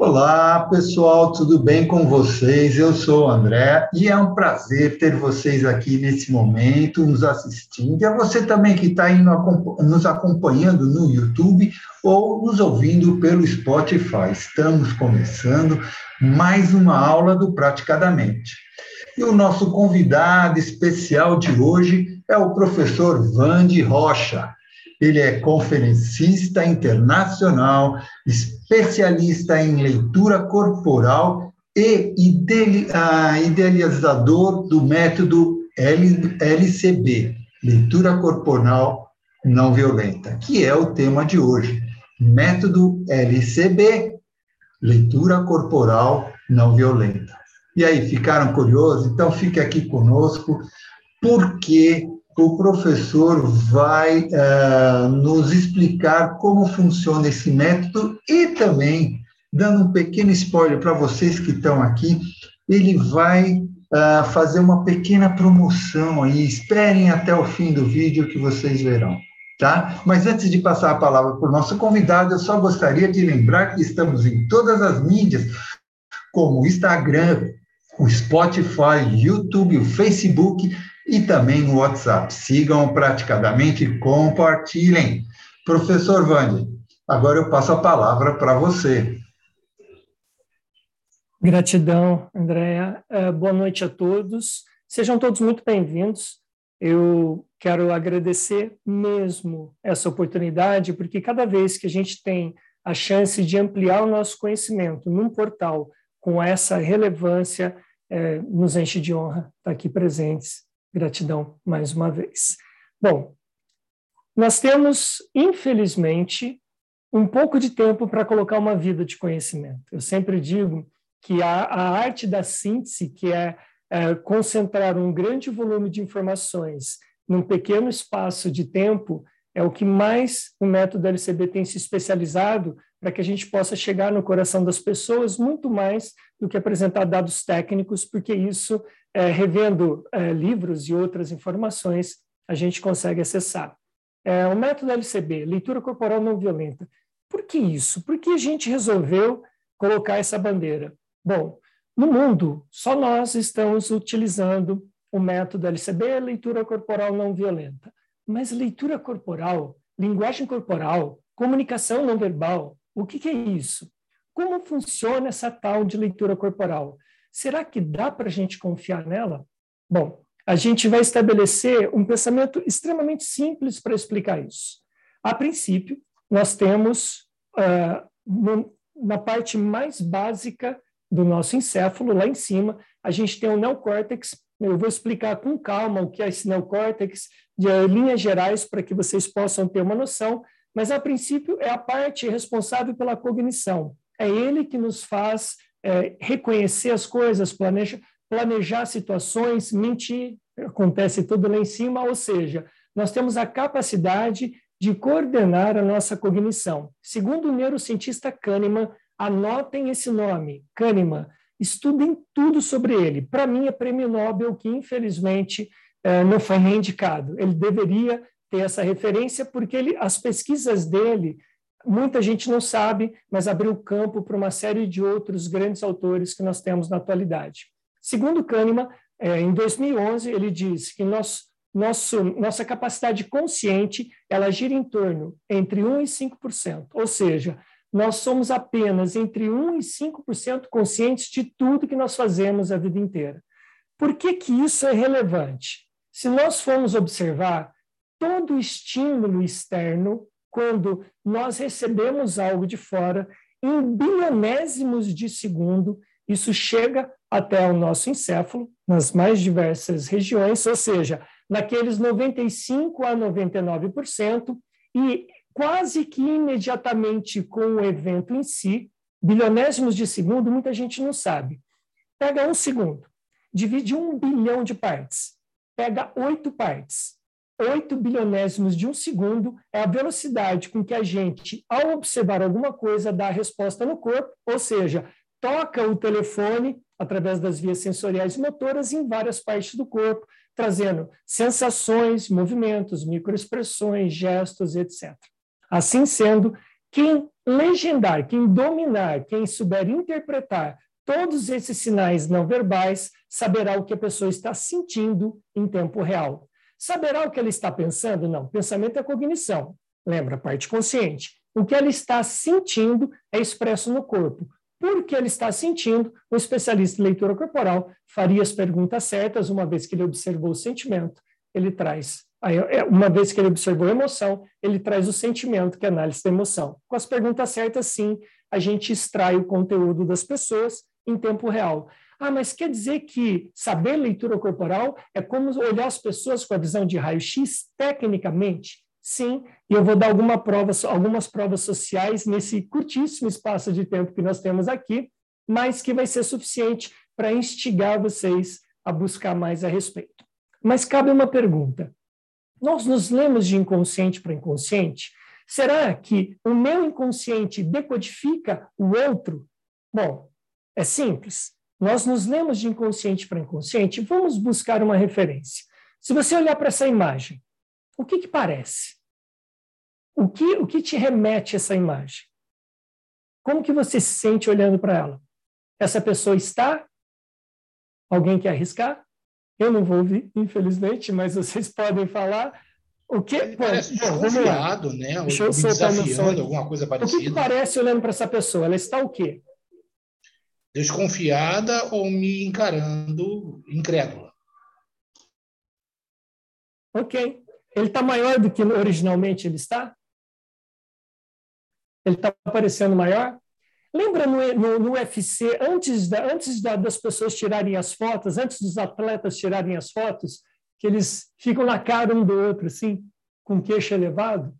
Olá, pessoal, tudo bem com vocês? Eu sou o André e é um prazer ter vocês aqui nesse momento, nos assistindo. E a você também que está nos acompanhando no YouTube ou nos ouvindo pelo Spotify. Estamos começando mais uma aula do Praticadamente. E o nosso convidado especial de hoje é o professor Vande Rocha. Ele é conferencista internacional, especialista em leitura corporal e idealizador do método LCB, leitura corporal não violenta, que é o tema de hoje. Método LCB, leitura corporal não violenta. E aí, ficaram curiosos? Então fique aqui conosco, porque o professor vai uh, nos explicar como funciona esse método e também, dando um pequeno spoiler para vocês que estão aqui, ele vai uh, fazer uma pequena promoção aí. Esperem até o fim do vídeo que vocês verão. Tá? Mas antes de passar a palavra para o nosso convidado, eu só gostaria de lembrar que estamos em todas as mídias, como o Instagram, o Spotify, YouTube, o Facebook e também no WhatsApp. Sigam praticadamente e compartilhem. Professor Vande, agora eu passo a palavra para você. Gratidão, Andréa. Uh, boa noite a todos. Sejam todos muito bem-vindos. Eu quero agradecer mesmo essa oportunidade, porque cada vez que a gente tem a chance de ampliar o nosso conhecimento num portal com essa relevância, é, nos enche de honra estar aqui presentes Gratidão mais uma vez. Bom, nós temos, infelizmente, um pouco de tempo para colocar uma vida de conhecimento. Eu sempre digo que a, a arte da síntese, que é, é concentrar um grande volume de informações num pequeno espaço de tempo, é o que mais o método LCB tem se especializado para que a gente possa chegar no coração das pessoas muito mais do que apresentar dados técnicos, porque isso é, revendo é, livros e outras informações, a gente consegue acessar. É, o método LCB, leitura corporal não violenta. Por que isso? Por que a gente resolveu colocar essa bandeira? Bom, no mundo, só nós estamos utilizando o método LCB, leitura corporal não violenta. Mas leitura corporal, linguagem corporal, comunicação não verbal, o que, que é isso? Como funciona essa tal de leitura corporal? Será que dá para a gente confiar nela? Bom, a gente vai estabelecer um pensamento extremamente simples para explicar isso. A princípio, nós temos, uh, no, na parte mais básica do nosso encéfalo, lá em cima, a gente tem o neocórtex. Eu vou explicar com calma o que é esse neocórtex, de uh, linhas gerais, para que vocês possam ter uma noção, mas, a princípio, é a parte responsável pela cognição. É ele que nos faz é, reconhecer as coisas, planeja, planejar situações, mentir, acontece tudo lá em cima, ou seja, nós temos a capacidade de coordenar a nossa cognição. Segundo o neurocientista Kahneman, anotem esse nome, Kahneman, estudem tudo sobre ele. Para mim, é prêmio Nobel que, infelizmente, é, não foi reindicado. Ele deveria ter essa referência, porque ele, as pesquisas dele muita gente não sabe, mas abriu campo para uma série de outros grandes autores que nós temos na atualidade. Segundo Kahneman, é, em 2011, ele diz que nós, nosso, nossa capacidade consciente ela gira em torno entre 1% e 5%, ou seja, nós somos apenas entre 1% e 5% conscientes de tudo que nós fazemos a vida inteira. Por que, que isso é relevante? Se nós formos observar, todo estímulo externo quando nós recebemos algo de fora, em bilionésimos de segundo, isso chega até o nosso encéfalo, nas mais diversas regiões, ou seja, naqueles 95 a 99%, e quase que imediatamente com o evento em si, bilionésimos de segundo, muita gente não sabe. Pega um segundo, divide um bilhão de partes, pega oito partes, 8 bilionésimos de um segundo é a velocidade com que a gente, ao observar alguma coisa, dá a resposta no corpo, ou seja, toca o telefone através das vias sensoriais e motoras em várias partes do corpo, trazendo sensações, movimentos, microexpressões, gestos, etc. Assim sendo, quem legendar, quem dominar, quem souber interpretar todos esses sinais não verbais, saberá o que a pessoa está sentindo em tempo real. Saberá o que ela está pensando? Não. Pensamento é cognição. Lembra, a parte consciente. O que ela está sentindo é expresso no corpo. Por que ele está sentindo, o especialista em leitura corporal faria as perguntas certas, uma vez que ele observou o sentimento, ele traz é, uma vez que ele observou a emoção, ele traz o sentimento, que é análise da emoção. Com as perguntas certas, sim, a gente extrai o conteúdo das pessoas em tempo real. Ah, mas quer dizer que saber leitura corporal é como olhar as pessoas com a visão de raio-x tecnicamente? Sim, e eu vou dar alguma prova, algumas provas sociais nesse curtíssimo espaço de tempo que nós temos aqui, mas que vai ser suficiente para instigar vocês a buscar mais a respeito. Mas cabe uma pergunta: nós nos lemos de inconsciente para inconsciente? Será que o meu inconsciente decodifica o outro? Bom, é simples. Nós nos lemos de inconsciente para inconsciente. Vamos buscar uma referência. Se você olhar para essa imagem, o que, que parece? O que, o que te remete essa imagem? Como que você se sente olhando para ela? Essa pessoa está? Alguém quer arriscar? Eu não vou ouvir, infelizmente, mas vocês podem falar. O que Ele parece bom, desconfiado, né? Deixa eu desafiando, alguma coisa parecida. O que, que parece olhando para essa pessoa? Ela está o quê? Desconfiada ou me encarando incrédula? Ok. Ele está maior do que originalmente ele está? Ele está parecendo maior? Lembra no, no, no UFC, antes, da, antes da, das pessoas tirarem as fotos, antes dos atletas tirarem as fotos, que eles ficam na cara um do outro, assim, com queixo elevado?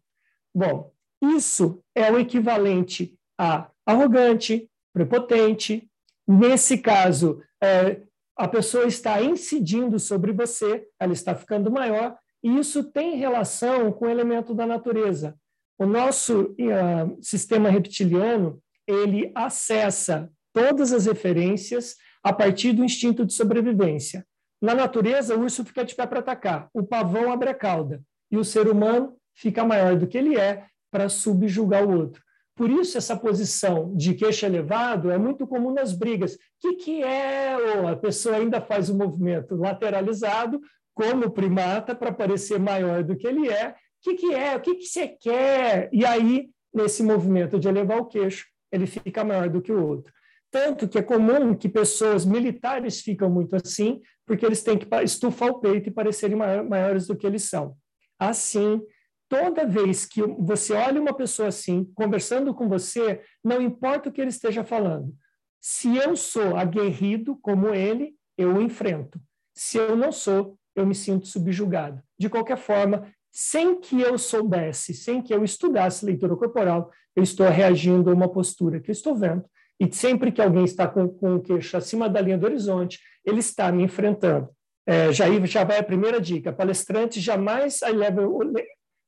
Bom, isso é o equivalente a arrogante, prepotente. Nesse caso, é, a pessoa está incidindo sobre você, ela está ficando maior, e isso tem relação com o elemento da natureza. O nosso uh, sistema reptiliano ele acessa todas as referências a partir do instinto de sobrevivência. Na natureza, o urso fica de pé para atacar, o pavão abre a cauda, e o ser humano fica maior do que ele é para subjugar o outro. Por isso, essa posição de queixo elevado é muito comum nas brigas. O que, que é? Oh, a pessoa ainda faz o um movimento lateralizado, como primata, para parecer maior do que ele é. O que, que é? O que, que você quer? E aí, nesse movimento de elevar o queixo, ele fica maior do que o outro. Tanto que é comum que pessoas militares ficam muito assim, porque eles têm que estufar o peito e parecerem maiores do que eles são. Assim, toda vez que você olha uma pessoa assim, conversando com você, não importa o que ele esteja falando. Se eu sou aguerrido como ele, eu o enfrento. Se eu não sou, eu me sinto subjugado. De qualquer forma, sem que eu soubesse, sem que eu estudasse leitura corporal, eu estou reagindo a uma postura que eu estou vendo. E sempre que alguém está com, com o queixo acima da linha do horizonte, ele está me enfrentando. É, já, já vai a primeira dica: palestrante jamais eleve,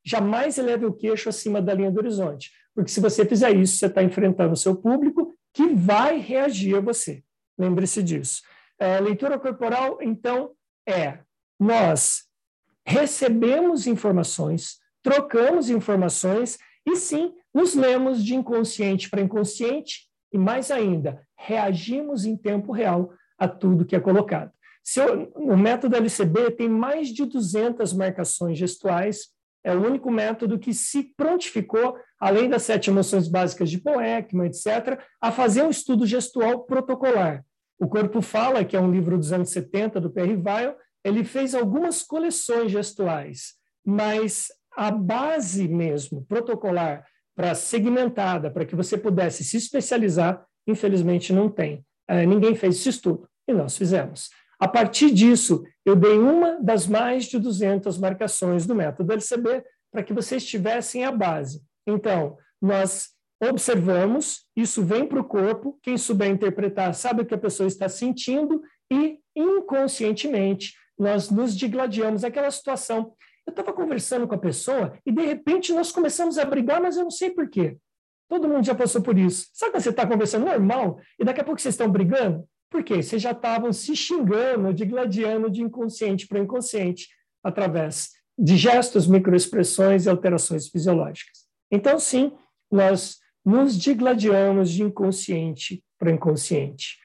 jamais eleve o queixo acima da linha do horizonte. Porque se você fizer isso, você está enfrentando o seu público que vai reagir a você. Lembre-se disso. É, leitura corporal, então, é nós recebemos informações, trocamos informações e sim, nos lemos de inconsciente para inconsciente e mais ainda, reagimos em tempo real a tudo que é colocado. Eu, o método LCB tem mais de 200 marcações gestuais, é o único método que se prontificou, além das sete emoções básicas de Paul Ekman, etc., a fazer um estudo gestual protocolar. O Corpo Fala, que é um livro dos anos 70 do Perry Weil, ele fez algumas coleções gestuais, mas a base mesmo, protocolar, para segmentada, para que você pudesse se especializar, infelizmente não tem. É, ninguém fez esse estudo, e nós fizemos. A partir disso, eu dei uma das mais de 200 marcações do método LCB para que vocês tivessem a base. Então, nós observamos, isso vem para o corpo, quem souber interpretar sabe o que a pessoa está sentindo e, inconscientemente, nós nos digladiamos. Aquela situação. Eu estava conversando com a pessoa e, de repente, nós começamos a brigar, mas eu não sei por quê. Todo mundo já passou por isso. Sabe quando você está conversando normal e daqui a pouco vocês estão brigando? Por quê? Vocês já estavam se xingando, digladiando de inconsciente para inconsciente, através de gestos, microexpressões e alterações fisiológicas. Então, sim, nós nos digladiamos de inconsciente para inconsciente.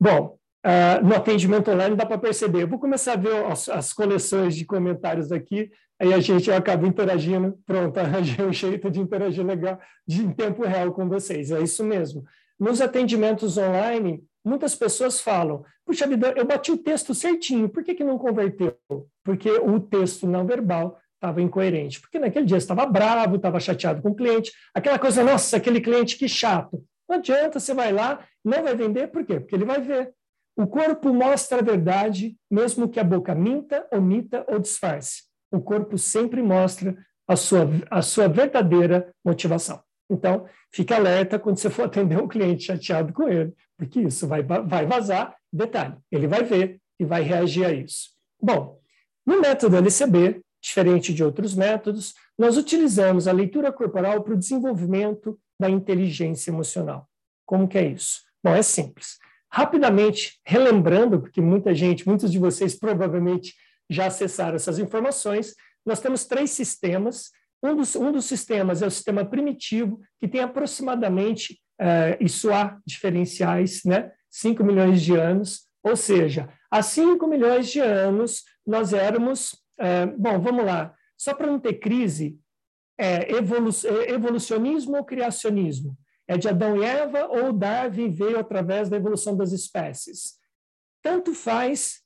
Bom, uh, no atendimento online dá para perceber. Eu vou começar a ver as, as, coleções de comentários aqui, aí a gente acaba interagindo. Pronto, arranjei um jeito de interagir legal de, em tempo real com vocês. É isso mesmo. Nos atendimentos online, muitas pessoas falam: puxa vida, eu bati o texto certinho, por que, que não converteu? Porque o texto não verbal estava incoerente. Porque naquele dia estava bravo, estava chateado com o cliente, aquela coisa, nossa, aquele cliente que chato. Não adianta, você vai lá, não vai vender, por quê? Porque ele vai ver. O corpo mostra a verdade, mesmo que a boca minta, omita ou disfarce. O corpo sempre mostra a sua, a sua verdadeira motivação. Então, fique alerta quando você for atender um cliente chateado com ele, porque isso vai, vai vazar. Detalhe, ele vai ver e vai reagir a isso. Bom, no método LCB, diferente de outros métodos, nós utilizamos a leitura corporal para o desenvolvimento da inteligência emocional. Como que é isso? Bom, é simples. Rapidamente, relembrando, porque muita gente, muitos de vocês provavelmente já acessaram essas informações, nós temos três sistemas. Um dos, um dos sistemas é o sistema primitivo, que tem aproximadamente, uh, isso há diferenciais, né? 5 milhões de anos, ou seja, há 5 milhões de anos nós éramos é, bom, vamos lá. Só para não ter crise, é, evolu é, evolucionismo ou criacionismo? É de Adão e Eva ou Darwin veio através da evolução das espécies? Tanto faz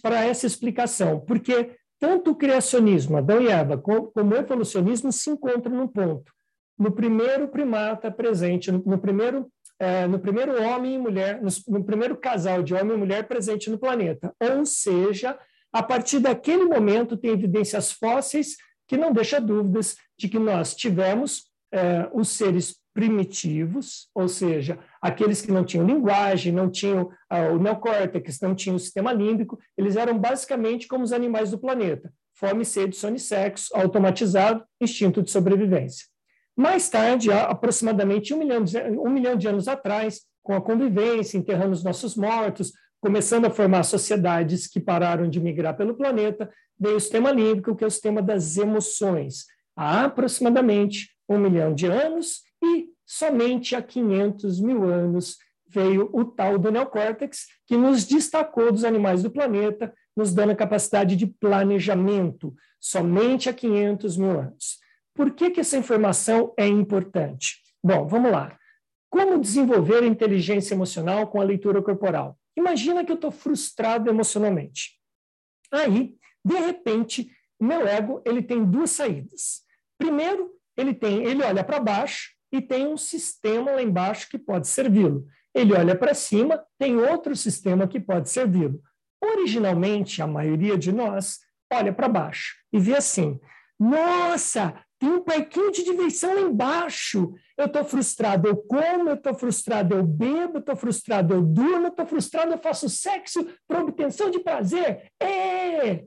para essa explicação, porque tanto o criacionismo, Adão e Eva, como, como o evolucionismo se encontram num ponto. No primeiro primata presente, no, primeiro é, no primeiro homem e mulher, no, no, primeiro casal de homem e mulher presente no planeta. Ou seja, a partir daquele momento, tem evidências fósseis que não deixa dúvidas de que nós tivemos é, os seres primitivos, ou seja, aqueles que não tinham linguagem, não tinham ah, o neocórtex, não tinham o sistema límbico, eles eram basicamente como os animais do planeta, fome, sede, sono e sexo, automatizado, instinto de sobrevivência. Mais tarde, aproximadamente um milhão, de, um milhão de anos atrás, com a convivência, enterrando os nossos mortos, começando a formar sociedades que pararam de migrar pelo planeta, veio o sistema límbico, que é o sistema das emoções, há aproximadamente um milhão de anos, e somente há 500 mil anos veio o tal do neocórtex, que nos destacou dos animais do planeta, nos dando a capacidade de planejamento, somente há 500 mil anos. Por que, que essa informação é importante? Bom, vamos lá. Como desenvolver a inteligência emocional com a leitura corporal? Imagina que eu estou frustrado emocionalmente. Aí, de repente, meu ego ele tem duas saídas. Primeiro, ele tem, ele olha para baixo e tem um sistema lá embaixo que pode servi-lo. Ele olha para cima, tem outro sistema que pode servi-lo. Originalmente, a maioria de nós olha para baixo e vê assim: nossa, tem um parquinho de diversão lá embaixo. Eu estou frustrado, eu como, eu estou frustrado, eu bebo, estou frustrado, eu durmo, estou frustrado, eu faço sexo para obtenção de prazer. É!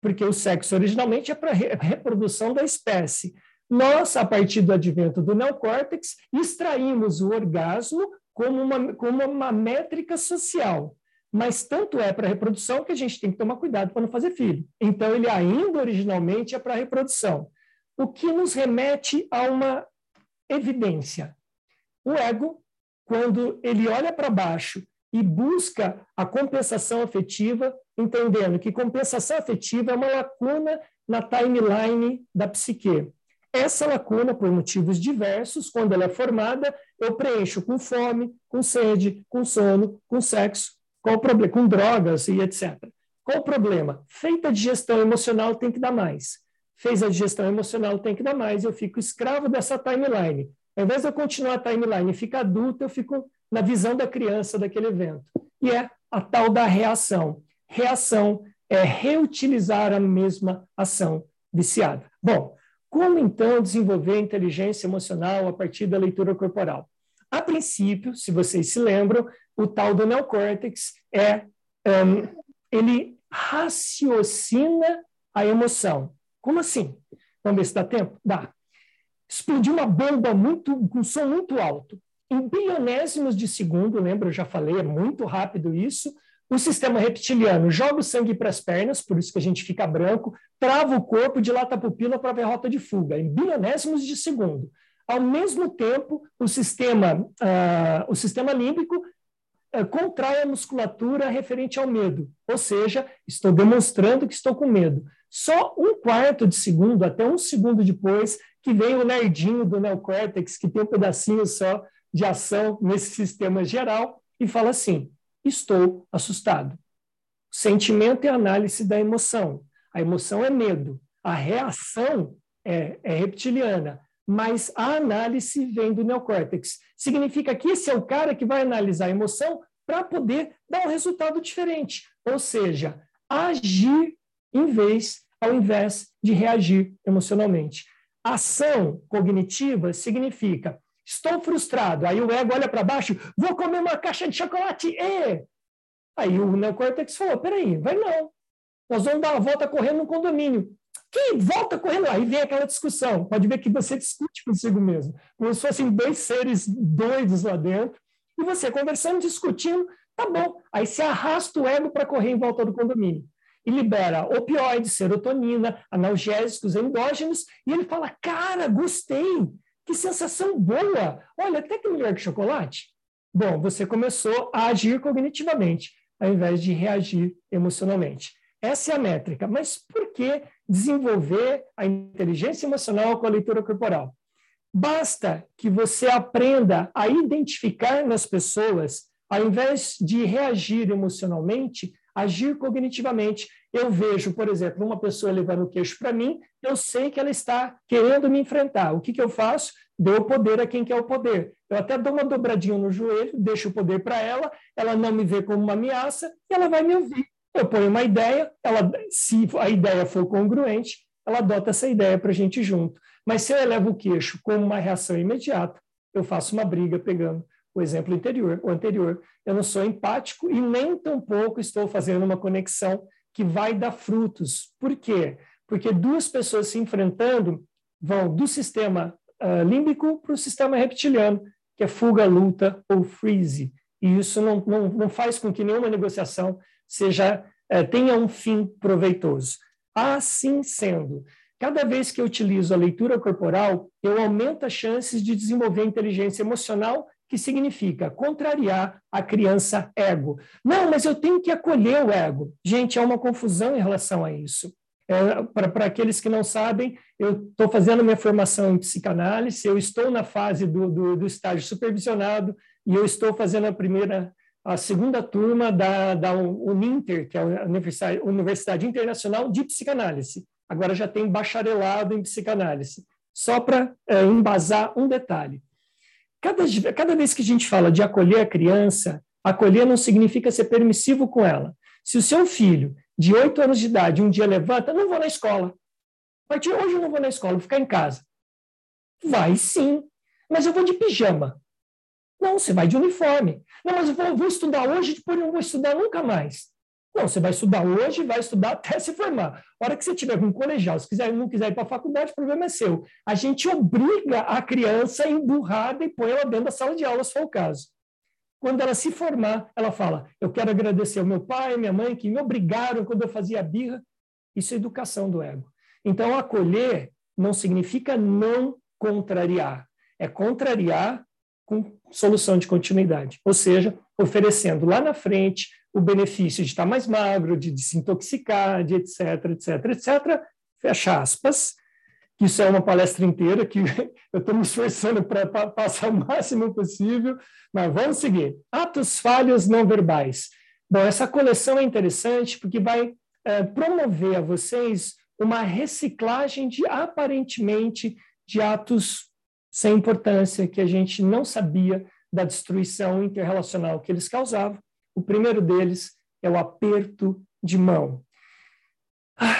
Porque o sexo originalmente é para reprodução da espécie. Nós, a partir do advento do neocórtex, extraímos o orgasmo como uma, como uma métrica social. Mas tanto é para reprodução que a gente tem que tomar cuidado para não fazer filho. Então, ele ainda originalmente é para reprodução o que nos remete a uma evidência. O ego, quando ele olha para baixo e busca a compensação afetiva, entendendo que compensação afetiva é uma lacuna na timeline da psique. Essa lacuna, por motivos diversos, quando ela é formada, eu preencho com fome, com sede, com sono, com sexo, com, problema, com drogas e etc. Qual o problema? Feita a digestão emocional, tem que dar mais fez a digestão emocional, tem que dar mais, eu fico escravo dessa timeline. Ao invés de eu continuar a timeline e ficar adulto, eu fico na visão da criança daquele evento. E é a tal da reação. Reação é reutilizar a mesma ação viciada. Bom, como então desenvolver inteligência emocional a partir da leitura corporal? A princípio, se vocês se lembram, o tal do neocórtex é um, ele raciocina a emoção. Como assim? Vamos ver se dá tempo? Dá. Explodiu uma bomba muito, com som muito alto. Em bilionésimos de segundo, lembra, eu já falei, é muito rápido isso. O sistema reptiliano joga o sangue para as pernas, por isso que a gente fica branco, trava o corpo, dilata a pupila para ver rota de fuga, em bilionésimos de segundo. Ao mesmo tempo, o sistema, uh, o sistema límbico uh, contrai a musculatura referente ao medo, ou seja, estou demonstrando que estou com medo. Só um quarto de segundo, até um segundo depois, que vem o nerdinho do neocórtex, que tem um pedacinho só de ação nesse sistema geral, e fala assim: estou assustado. Sentimento é análise da emoção. A emoção é medo. A reação é, é reptiliana, mas a análise vem do neocórtex. Significa que esse é o cara que vai analisar a emoção para poder dar um resultado diferente. Ou seja, agir em vez, ao invés de reagir emocionalmente. Ação cognitiva significa estou frustrado. Aí o ego olha para baixo, vou comer uma caixa de chocolate. E Aí o neocórtex falou: peraí, vai não. Nós vamos dar uma volta correndo no condomínio. Que volta correndo? Aí vem aquela discussão. Pode ver que você discute consigo mesmo, como se fossem dois seres doidos lá dentro, e você conversando, discutindo, tá bom. Aí você arrasta o ego para correr em volta do condomínio. E libera opioides, serotonina, analgésicos endógenos, e ele fala: Cara, gostei, que sensação boa! Olha, até que melhor que chocolate. Bom, você começou a agir cognitivamente ao invés de reagir emocionalmente. Essa é a métrica. Mas por que desenvolver a inteligência emocional com a leitura corporal? Basta que você aprenda a identificar nas pessoas, ao invés de reagir emocionalmente, agir cognitivamente. Eu vejo, por exemplo, uma pessoa levando o queixo para mim, eu sei que ela está querendo me enfrentar. O que, que eu faço? Dou poder a quem quer o poder. Eu até dou uma dobradinha no joelho, deixo o poder para ela, ela não me vê como uma ameaça e ela vai me ouvir. Eu ponho uma ideia, ela, se a ideia for congruente, ela adota essa ideia para a gente junto. Mas se eu elevo o queixo como uma reação imediata, eu faço uma briga pegando o exemplo anterior, o anterior. Eu não sou empático e nem tampouco estou fazendo uma conexão que vai dar frutos. Por quê? Porque duas pessoas se enfrentando vão do sistema uh, límbico para o sistema reptiliano, que é fuga, luta ou freeze. E isso não, não, não faz com que nenhuma negociação seja uh, tenha um fim proveitoso. Assim sendo, cada vez que eu utilizo a leitura corporal, eu aumento as chances de desenvolver inteligência emocional, que significa contrariar a criança ego. Não, mas eu tenho que acolher o ego. Gente, há uma confusão em relação a isso. É, Para aqueles que não sabem, eu estou fazendo minha formação em psicanálise, eu estou na fase do, do, do, estágio supervisionado e eu estou fazendo a primeira, a segunda turma da, da Uninter, que é a Universidade, Universidade Internacional de Psicanálise. Agora já tem bacharelado em psicanálise. Só para é, embasar um detalhe. Cada, cada vez que a gente fala de acolher a criança, acolher não significa ser permissivo com ela. Se o seu filho de oito anos de idade, um dia levanta, não vou na escola. A partir de hoje eu não vou na escola, vou ficar em casa. Vai sim, mas eu vou de pijama. Não, você vai de uniforme. Não, mas eu vou, vou estudar hoje, depois não vou estudar nunca mais. Não, você vai estudar hoje, vai estudar até se formar. A hora que você tiver com um colegial, se quiser, não quiser ir para a faculdade, o problema é seu. A gente obriga a criança emburrada e põe ela dentro da sala de aula, se for o caso. Quando ela se formar, ela fala: Eu quero agradecer ao meu pai e minha mãe que me obrigaram quando eu fazia birra. Isso é educação do ego. Então, acolher não significa não contrariar, é contrariar com solução de continuidade, ou seja, oferecendo lá na frente o benefício de estar mais magro, de desintoxicar, de etc, etc, etc, fecha aspas, isso é uma palestra inteira que eu estou me esforçando para passar o máximo possível, mas vamos seguir. Atos falhos não verbais. Bom, essa coleção é interessante porque vai é, promover a vocês uma reciclagem de aparentemente de atos sem importância que a gente não sabia da destruição interrelacional que eles causavam. O primeiro deles é o aperto de mão. Ah,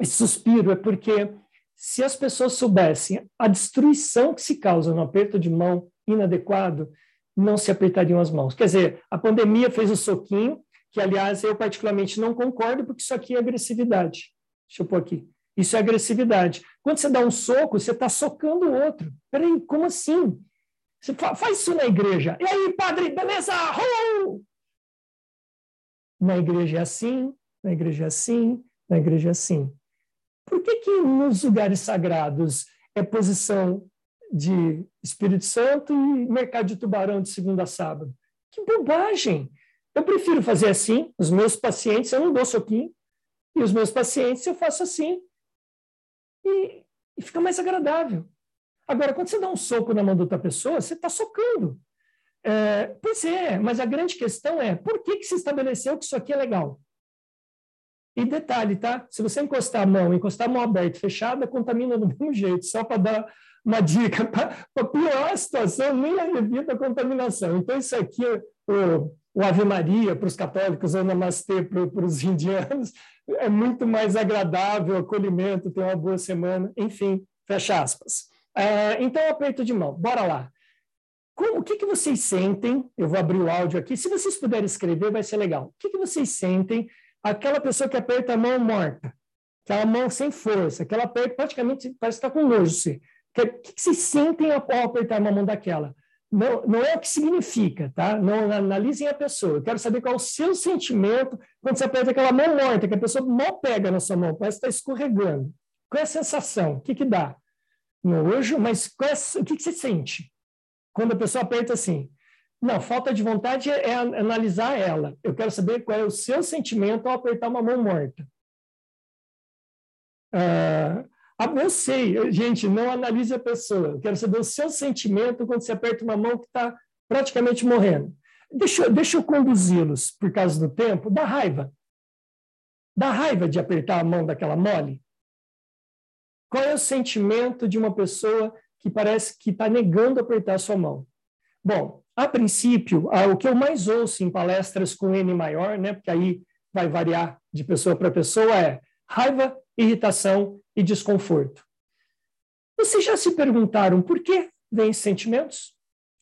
esse suspiro é porque se as pessoas soubessem a destruição que se causa no aperto de mão inadequado, não se apertariam as mãos. Quer dizer, a pandemia fez o soquinho, que, aliás, eu particularmente não concordo, porque isso aqui é agressividade. Deixa eu pôr aqui. Isso é agressividade. Quando você dá um soco, você está socando o outro. Peraí, como assim? Você faz isso na igreja. E aí, padre, beleza? Oh! Na igreja é assim, na igreja é assim, na igreja é assim. Por que, que nos lugares sagrados é posição de Espírito Santo e mercado de tubarão de segunda a sábado. Que bobagem! Eu prefiro fazer assim, os meus pacientes, eu não dou soquinho, e os meus pacientes eu faço assim. E, e fica mais agradável. Agora, quando você dá um soco na mão da outra pessoa, você está socando. É, pois é, mas a grande questão é por que, que se estabeleceu que isso aqui é legal? E detalhe, tá? Se você encostar a mão, encostar a mão aberta, fechada, contamina do mesmo jeito, só para dar uma dica. Para piorar a situação, nem evita a contaminação. Então, isso aqui, o, o Ave Maria para os católicos, o Namastê para os indianos, é muito mais agradável, acolhimento, ter uma boa semana, enfim, fecha aspas. É, então, aperto de mão. Bora lá. Como, o que, que vocês sentem? Eu vou abrir o áudio aqui. Se vocês puderem escrever, vai ser legal. O que, que vocês sentem? Aquela pessoa que aperta a mão morta, aquela mão sem força, aquela aperta praticamente parece que está com nojo. O que, que, vocês sentem ao apertar uma mão daquela? Não, não é o que significa, tá? Não analisem a pessoa. Eu quero saber qual é o seu sentimento quando você aperta aquela mão morta, que a pessoa mal pega na sua mão, parece que está escorregando. Qual é a sensação? O que, que dá? Nojo, mas é, o que, que você sente? Quando a pessoa aperta assim. Não, falta de vontade é analisar ela. Eu quero saber qual é o seu sentimento ao apertar uma mão morta. Ah, eu sei, gente, não analise a pessoa. Eu quero saber o seu sentimento quando você aperta uma mão que está praticamente morrendo. Deixa, deixa eu conduzi-los, por causa do tempo, da raiva. Da raiva de apertar a mão daquela mole. Qual é o sentimento de uma pessoa que parece que está negando apertar a sua mão? Bom, a princípio, o que eu mais ouço em palestras com N maior, né, porque aí vai variar de pessoa para pessoa, é raiva, irritação e desconforto. Vocês já se perguntaram por que vêm esses sentimentos?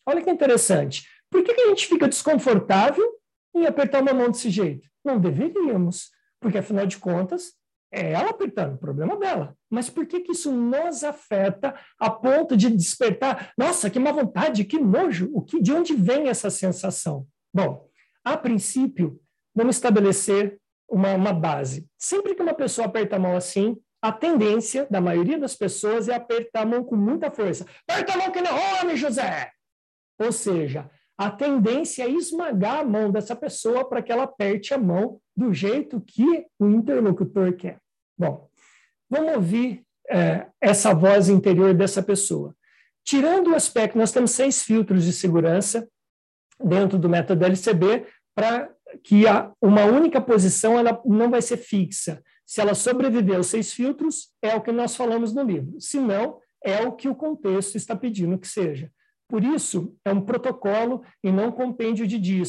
Olha que interessante. Por que, que a gente fica desconfortável em apertar uma mão desse jeito? Não deveríamos, porque afinal de contas, é ela apertando, o problema dela. Mas por que, que isso nos afeta a ponto de despertar? Nossa, que má vontade, que nojo! O que, de onde vem essa sensação? Bom, a princípio, vamos estabelecer uma, uma base. Sempre que uma pessoa aperta a mão assim, a tendência da maioria das pessoas é apertar a mão com muita força. Aperta a mão que não homem, José! Ou seja, a tendência é esmagar a mão dessa pessoa para que ela aperte a mão do jeito que o interlocutor quer. Bom, vamos ouvir é, essa voz interior dessa pessoa. Tirando o aspecto, nós temos seis filtros de segurança dentro do método LCB para que a, uma única posição ela não vai ser fixa. Se ela sobreviver aos seis filtros, é o que nós falamos no livro. Se não, é o que o contexto está pedindo que seja. Por isso, é um protocolo e não compêndio de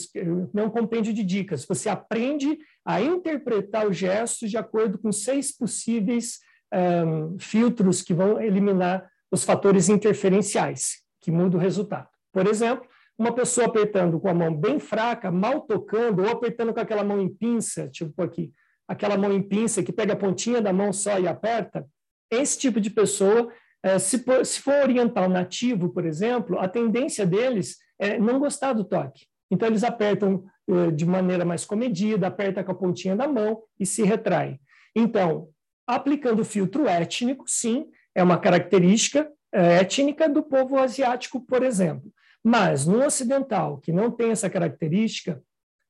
não compêndio de dicas. Você aprende a interpretar os gestos de acordo com seis possíveis um, filtros que vão eliminar os fatores interferenciais, que mudam o resultado. Por exemplo, uma pessoa apertando com a mão bem fraca, mal tocando, ou apertando com aquela mão em pinça, tipo aqui, aquela mão em pinça que pega a pontinha da mão só e aperta, esse tipo de pessoa é, se, se for oriental nativo, por exemplo, a tendência deles é não gostar do toque. Então, eles apertam é, de maneira mais comedida, aperta com a pontinha da mão e se retrai. Então, aplicando o filtro étnico, sim, é uma característica é, étnica do povo asiático, por exemplo. Mas no ocidental, que não tem essa característica,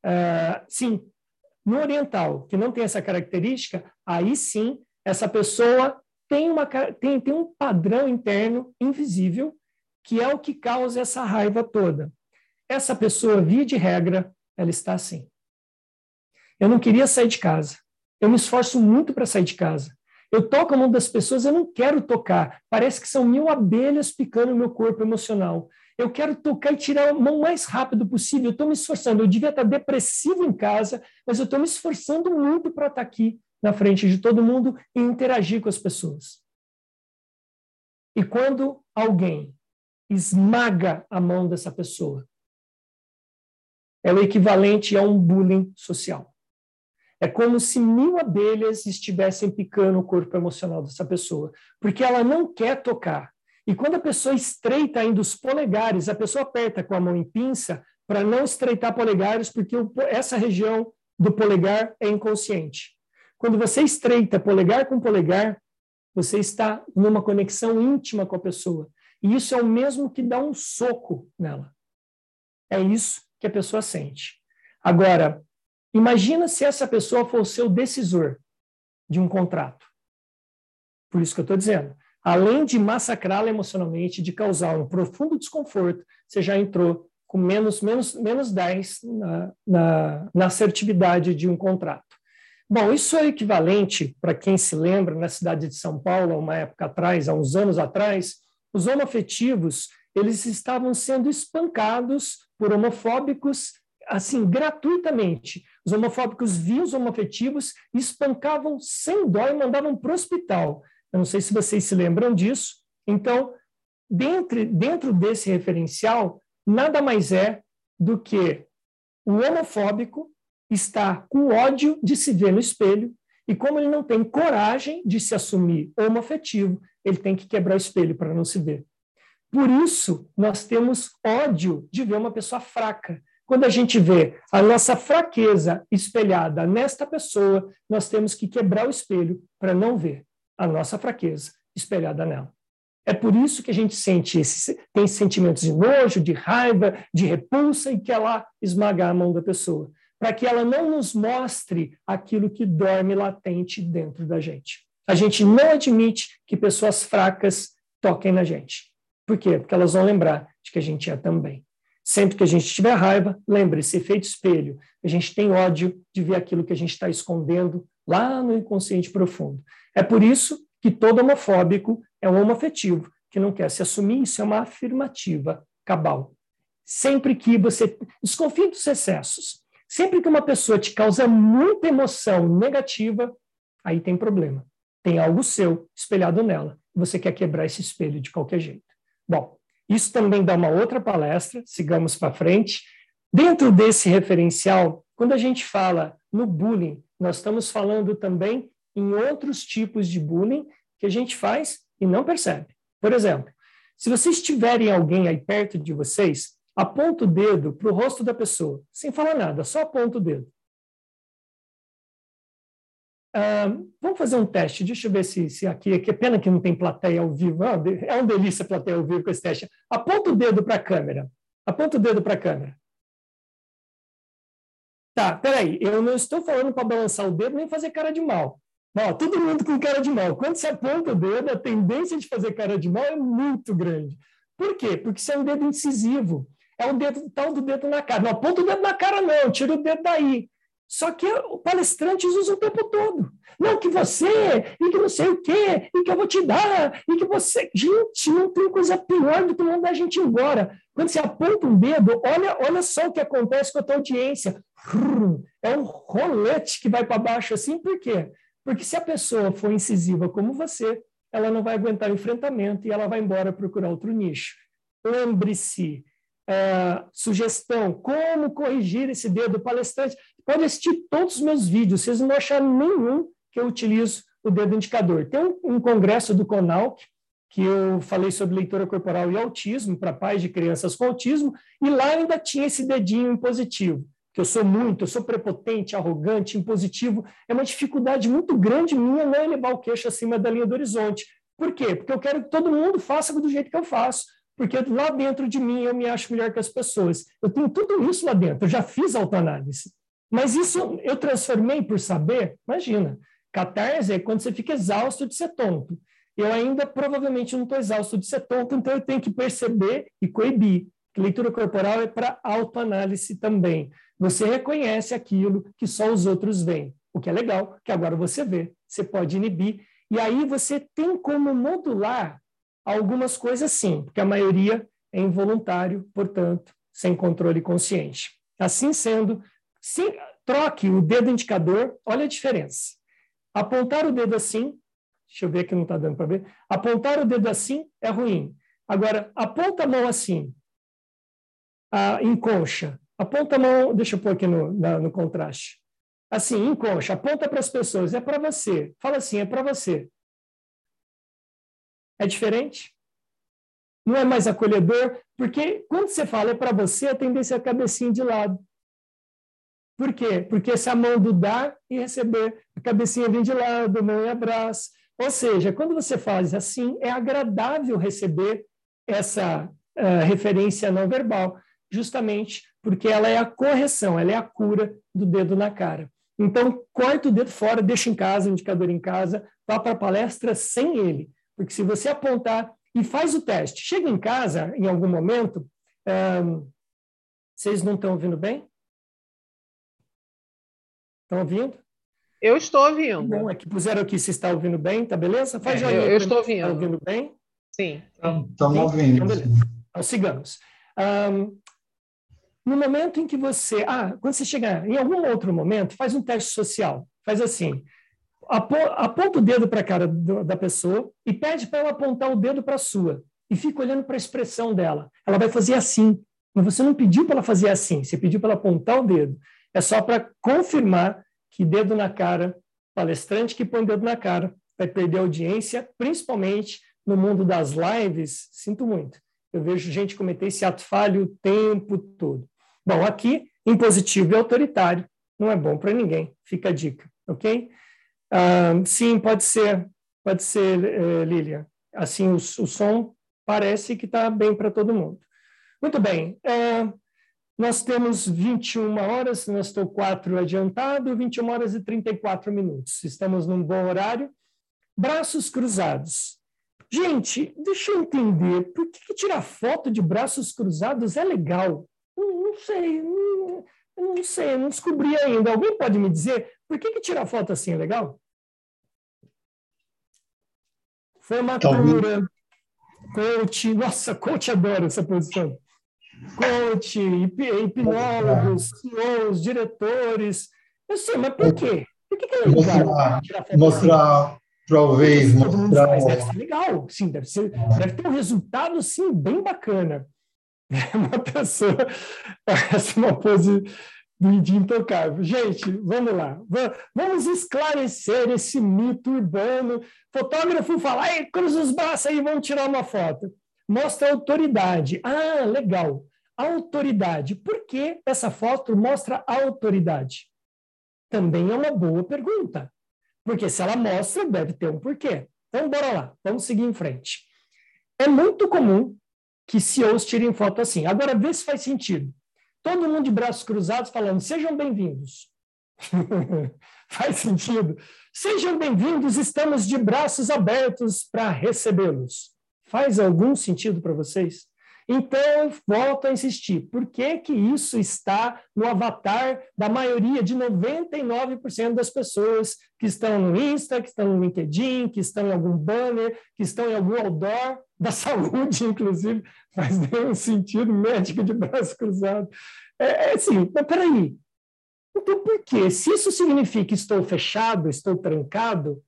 uh, sim, no oriental, que não tem essa característica, aí sim, essa pessoa tem, uma, tem, tem um padrão interno invisível que é o que causa essa raiva toda. Essa pessoa, via de regra, ela está assim. Eu não queria sair de casa. Eu me esforço muito para sair de casa. Eu toco a mão das pessoas, eu não quero tocar. Parece que são mil abelhas picando o meu corpo emocional. Eu quero tocar e tirar a mão o mais rápido possível. Eu estou me esforçando. Eu devia estar depressivo em casa, mas eu estou me esforçando muito para estar aqui na frente de todo mundo e interagir com as pessoas. E quando alguém esmaga a mão dessa pessoa, é o equivalente a um bullying social. É como se mil abelhas estivessem picando o corpo emocional dessa pessoa, porque ela não quer tocar. E quando a pessoa estreita ainda os polegares, a pessoa aperta com a mão em pinça para não estreitar polegares, porque essa região do polegar é inconsciente. Quando você estreita polegar com polegar, você está numa conexão íntima com a pessoa. E isso é o mesmo que dá um soco nela. É isso que a pessoa sente. Agora, imagina se essa pessoa for o seu decisor de um contrato. Por isso que eu estou dizendo. Além de massacrá-la emocionalmente, de causar um profundo desconforto, você já entrou com menos, menos, menos 10 na, na, na assertividade de um contrato. Bom, isso é equivalente, para quem se lembra, na cidade de São Paulo, uma época atrás, há uns anos atrás, os homoafetivos, eles estavam sendo espancados por homofóbicos, assim, gratuitamente. Os homofóbicos viam os homoafetivos, espancavam sem dó e mandavam para o hospital. Eu não sei se vocês se lembram disso. Então, dentro, dentro desse referencial, nada mais é do que o homofóbico está com ódio de se ver no espelho e como ele não tem coragem de se assumir homoafetivo, ele tem que quebrar o espelho para não se ver. Por isso, nós temos ódio de ver uma pessoa fraca. Quando a gente vê a nossa fraqueza espelhada nesta pessoa, nós temos que quebrar o espelho para não ver a nossa fraqueza espelhada nela. É por isso que a gente sente esse, tem sentimentos de nojo, de raiva, de repulsa e quer lá esmagar a mão da pessoa, para que ela não nos mostre aquilo que dorme latente dentro da gente. A gente não admite que pessoas fracas toquem na gente. Por quê? Porque elas vão lembrar de que a gente é também. Sempre que a gente tiver raiva, lembre-se, efeito espelho. A gente tem ódio de ver aquilo que a gente está escondendo lá no inconsciente profundo. É por isso que todo homofóbico é um homoafetivo, que não quer se assumir, isso é uma afirmativa cabal. Sempre que você desconfie dos excessos, sempre que uma pessoa te causa muita emoção negativa, aí tem problema. Tem algo seu espelhado nela. Você quer quebrar esse espelho de qualquer jeito. Bom, isso também dá uma outra palestra, sigamos para frente. Dentro desse referencial, quando a gente fala no bullying, nós estamos falando também em outros tipos de bullying que a gente faz e não percebe. Por exemplo, se vocês tiverem alguém aí perto de vocês, aponta o dedo para o rosto da pessoa, sem falar nada, só aponta o dedo. Ah, vamos fazer um teste, deixa eu ver se, se aqui, que pena que não tem plateia ao vivo, é uma delícia plateia ao vivo com esse teste. Aponta o dedo para a câmera, aponta o dedo para a câmera. Tá, peraí, eu não estou falando para balançar o dedo nem fazer cara de mal. Ó, todo mundo com cara de mal. Quando você aponta o dedo, a tendência de fazer cara de mal é muito grande. Por quê? Porque isso é um dedo incisivo. É o dedo tal do dedo na cara. Não aponta o dedo na cara, não, tira o dedo daí. Só que o palestrantes usa o tempo todo. Não, que você, e que não sei o quê, e que eu vou te dar, e que você. Gente, não tem coisa pior do que mandar a gente embora. Quando você aponta um dedo, olha, olha só o que acontece com a tua audiência. É um rolete que vai para baixo assim, por quê? Porque se a pessoa for incisiva como você, ela não vai aguentar o enfrentamento e ela vai embora procurar outro nicho. Lembre-se, uh, sugestão, como corrigir esse dedo palestrante. Pode assistir todos os meus vídeos, vocês não vão nenhum que eu utilizo o dedo indicador. Tem um, um congresso do CONALC, que eu falei sobre leitura corporal e autismo para pais de crianças com autismo, e lá ainda tinha esse dedinho impositivo que eu sou muito, eu sou prepotente, arrogante, impositivo, é uma dificuldade muito grande minha não elevar o queixo acima da linha do horizonte. Por quê? Porque eu quero que todo mundo faça do jeito que eu faço, porque lá dentro de mim eu me acho melhor que as pessoas. Eu tenho tudo isso lá dentro, eu já fiz autoanálise. Mas isso eu transformei por saber, imagina, catarse é quando você fica exausto de ser tonto. Eu ainda provavelmente não estou exausto de ser tonto, então eu tenho que perceber e coibir. Leitura corporal é para autoanálise também. Você reconhece aquilo que só os outros veem, o que é legal, que agora você vê, você pode inibir. E aí você tem como modular algumas coisas sim, porque a maioria é involuntário, portanto, sem controle consciente. Assim sendo, troque o dedo indicador, olha a diferença. Apontar o dedo assim, deixa eu ver que não está dando para ver. Apontar o dedo assim é ruim. Agora, aponta a mão assim, a, em concha, Aponta a mão, deixa eu pôr aqui no, na, no contraste. Assim, em concha, aponta para as pessoas, é para você. Fala assim, é para você. É diferente? Não é mais acolhedor? Porque quando você fala é para você, a tendência é a cabecinha de lado. Por quê? Porque essa mão do dar e receber, a cabecinha vem de lado, mão e abraço. Ou seja, quando você faz assim, é agradável receber essa uh, referência não verbal, justamente porque ela é a correção, ela é a cura do dedo na cara. Então, corta o dedo fora, deixa em casa, o indicador em casa, vá para a palestra sem ele. Porque se você apontar e faz o teste, chega em casa em algum momento, um, vocês não estão ouvindo bem? Estão ouvindo? Eu estou ouvindo. Bom, é que puseram aqui se está ouvindo bem, tá beleza? Faz é, eu, eu estou ouvindo. Está ouvindo bem? Sim. Então, Estamos ouvindo. Então. Então, sigamos. Um, no momento em que você. Ah, quando você chegar em algum outro momento, faz um teste social. Faz assim: aponta o dedo para a cara da pessoa e pede para ela apontar o dedo para a sua. E fica olhando para a expressão dela. Ela vai fazer assim. Mas você não pediu para ela fazer assim, você pediu para ela apontar o dedo. É só para confirmar que dedo na cara, palestrante que põe dedo na cara, vai perder audiência, principalmente no mundo das lives. Sinto muito. Eu vejo gente cometer esse ato falho o tempo todo. Bom, aqui, impositivo e autoritário não é bom para ninguém, fica a dica, ok? Sim, pode ser, pode ser, uh, Lilia. Assim, o, o som parece que está bem para todo mundo. Muito bem, nós temos 21 horas, nós estou 4 adiantado, 21 horas e 34 minutos. Estamos num bom horário. Braços cruzados. Gente, deixa eu entender, por que, que tirar foto de braços cruzados é legal? Não, não sei, não, não, sei, não descobri ainda. Alguém pode me dizer por que, que tirar foto assim é legal? Formatura, coach, nossa, coach adora essa posição. Coach, hipnólogos, CEOs, diretores. Eu sei, mas por quê? Por que, que é legal? Mostrar, mostrar talvez, mostrar. Deve ser legal, sim, deve, ser, deve ter um resultado, sim, bem bacana. uma pessoa, essa é uma pose de intocável. Gente, vamos lá. Vamos esclarecer esse mito urbano. Fotógrafo fala, Ai, cruza os braços aí, vamos tirar uma foto. Mostra autoridade. Ah, legal. Autoridade. Por que essa foto mostra autoridade? Também é uma boa pergunta. Porque se ela mostra, deve ter um porquê. Então, bora lá. Vamos seguir em frente. É muito comum que CEOs tirem foto assim. Agora, vê se faz sentido. Todo mundo de braços cruzados falando, sejam bem-vindos. faz sentido? Sejam bem-vindos, estamos de braços abertos para recebê-los. Faz algum sentido para vocês? Então, volto a insistir. Por que, que isso está no avatar da maioria de 99% das pessoas que estão no Insta, que estão no LinkedIn, que estão em algum banner, que estão em algum outdoor da saúde, inclusive, faz nenhum sentido, médico de braço cruzado. É, é assim, mas peraí. Então, por quê? Se isso significa estou fechado, estou trancado,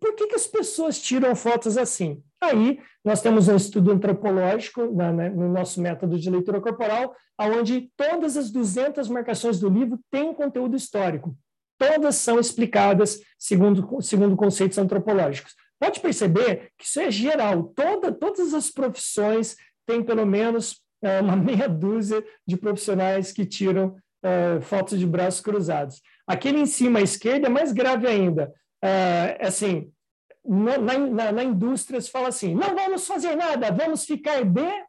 por que, que as pessoas tiram fotos assim? Aí, nós temos um estudo antropológico na, né, no nosso método de leitura corporal, onde todas as 200 marcações do livro têm conteúdo histórico. Todas são explicadas segundo, segundo conceitos antropológicos. Pode perceber que isso é geral. Toda, todas as profissões têm pelo menos é, uma meia dúzia de profissionais que tiram é, fotos de braços cruzados. Aquele em cima à esquerda é mais grave ainda. É, assim, na, na, na indústria se fala assim: não vamos fazer nada, vamos ficar de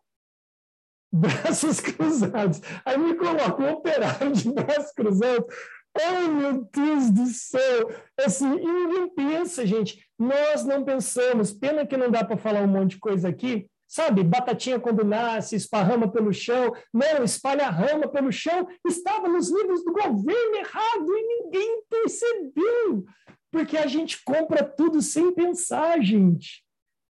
braços cruzados. Aí me coloca um operário de braços cruzados. Ai, meu Deus do céu! Assim, e ninguém pensa, gente. Nós não pensamos. Pena que não dá para falar um monte de coisa aqui. Sabe, batatinha quando nasce, esparrama pelo chão. Não, espalha rama pelo chão. Estava nos livros do governo errado e ninguém percebeu porque a gente compra tudo sem pensar, gente.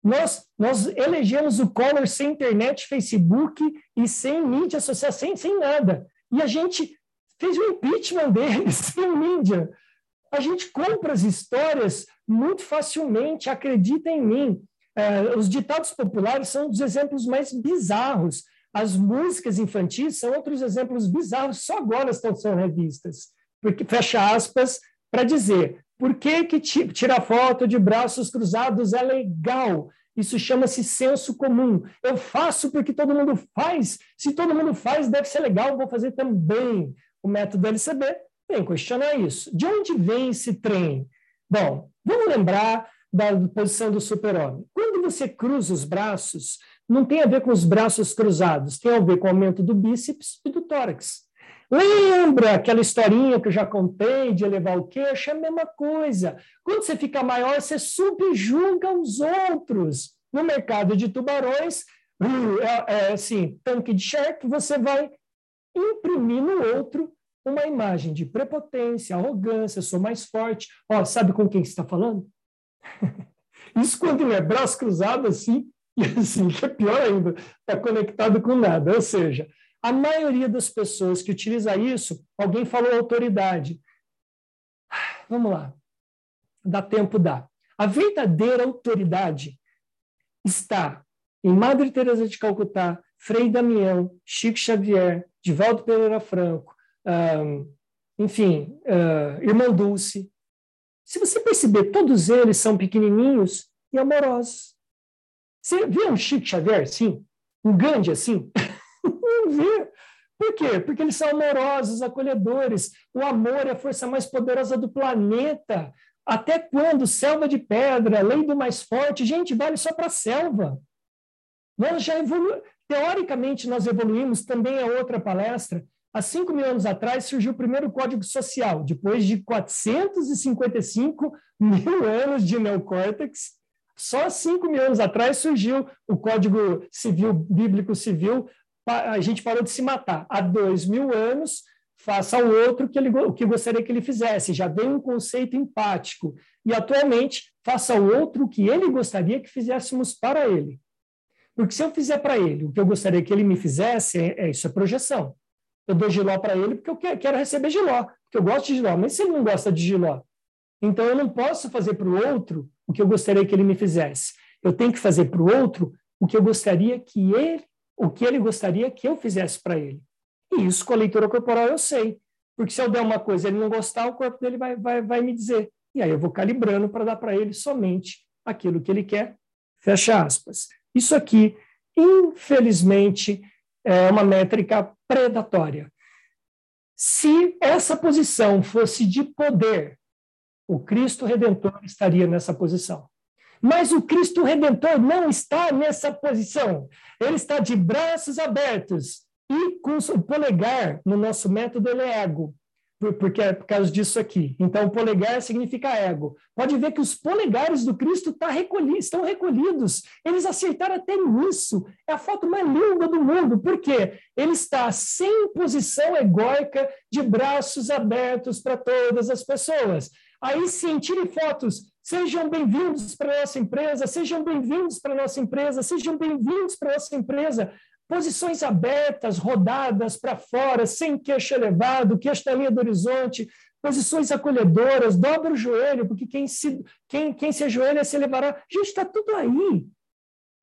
Nós, nós elegemos o Collor sem internet, Facebook e sem mídia social, sem, sem nada. E a gente fez o impeachment dele sem mídia. A gente compra as histórias muito facilmente, acredita em mim. É, os ditados populares são os exemplos mais bizarros. As músicas infantis são outros exemplos bizarros, só agora estão sendo revistas. Porque, fecha aspas, para dizer, por que, que tirar foto de braços cruzados é legal? Isso chama-se senso comum. Eu faço porque todo mundo faz. Se todo mundo faz, deve ser legal, vou fazer também. O método LCB tem questionar isso. De onde vem esse trem? Bom, vamos lembrar da posição do super-homem. Quando você cruza os braços, não tem a ver com os braços cruzados, tem a ver com o aumento do bíceps e do tórax. Lembra aquela historinha que eu já contei de elevar o queixo? É a mesma coisa. Quando você fica maior, você subjuga os outros. No mercado de tubarões, é, é assim, tanque de shark, você vai imprimir no outro uma imagem de prepotência, arrogância, sou mais forte. Ó, sabe com quem você está falando? Isso quando ele é braço cruzado assim, e assim, que é pior ainda, está conectado com nada. Ou seja, a maioria das pessoas que utiliza isso, alguém falou autoridade. Vamos lá. Dá tempo, dá. A verdadeira autoridade está em Madre Teresa de Calcutá, Frei Damião, Chico Xavier, Divaldo Pereira Franco, um, enfim, uh, Irmão Dulce. Se você perceber, todos eles são pequenininhos e amorosos. Você vê um Chico Xavier assim? Um Gandhi assim? Não vê. Por quê? Porque eles são amorosos, acolhedores. O amor é a força mais poderosa do planeta. Até quando selva de pedra, lei do mais forte, gente, vale só para selva. Nós já evoluímos. Teoricamente, nós evoluímos, também é outra palestra. Há 5 mil anos atrás surgiu o primeiro Código Social, depois de 455 mil anos de neocórtex, só 5 mil anos atrás surgiu o Código Civil, Bíblico Civil, a gente parou de se matar. Há dois mil anos, faça ao outro que ele, o que gostaria que ele fizesse. Já veio um conceito empático. E, atualmente, faça ao outro o que ele gostaria que fizéssemos para ele. Porque se eu fizer para ele o que eu gostaria que ele me fizesse, é, é isso é projeção. Eu dou giló para ele porque eu quero receber giló, porque eu gosto de giló. Mas se ele não gosta de giló, então eu não posso fazer para o outro o que eu gostaria que ele me fizesse. Eu tenho que fazer para o outro o que eu gostaria que ele, o que ele gostaria que eu fizesse para ele. E isso com a leitura corporal eu sei. Porque se eu der uma coisa e ele não gostar, o corpo dele vai, vai, vai me dizer. E aí eu vou calibrando para dar para ele somente aquilo que ele quer. Fecha aspas. Isso aqui, infelizmente, é uma métrica predatória. Se essa posição fosse de poder, o Cristo Redentor estaria nessa posição. Mas o Cristo Redentor não está nessa posição. Ele está de braços abertos e com o polegar, no nosso método, ele é ego porque é por causa disso aqui. Então, o polegar significa ego. Pode ver que os polegares do Cristo tá recolhi estão recolhidos. Eles acertaram até nisso. É a foto mais linda do mundo. Por quê? Ele está sem posição egóica, de braços abertos para todas as pessoas. Aí sim, tire fotos. Sejam bem-vindos para nossa empresa, sejam bem-vindos para nossa empresa, sejam bem-vindos para nossa empresa posições abertas, rodadas para fora, sem queixo elevado, queixo na linha do horizonte, posições acolhedoras, dobra o joelho, porque quem se, quem, quem se ajoelha se elevará. Gente, está tudo aí.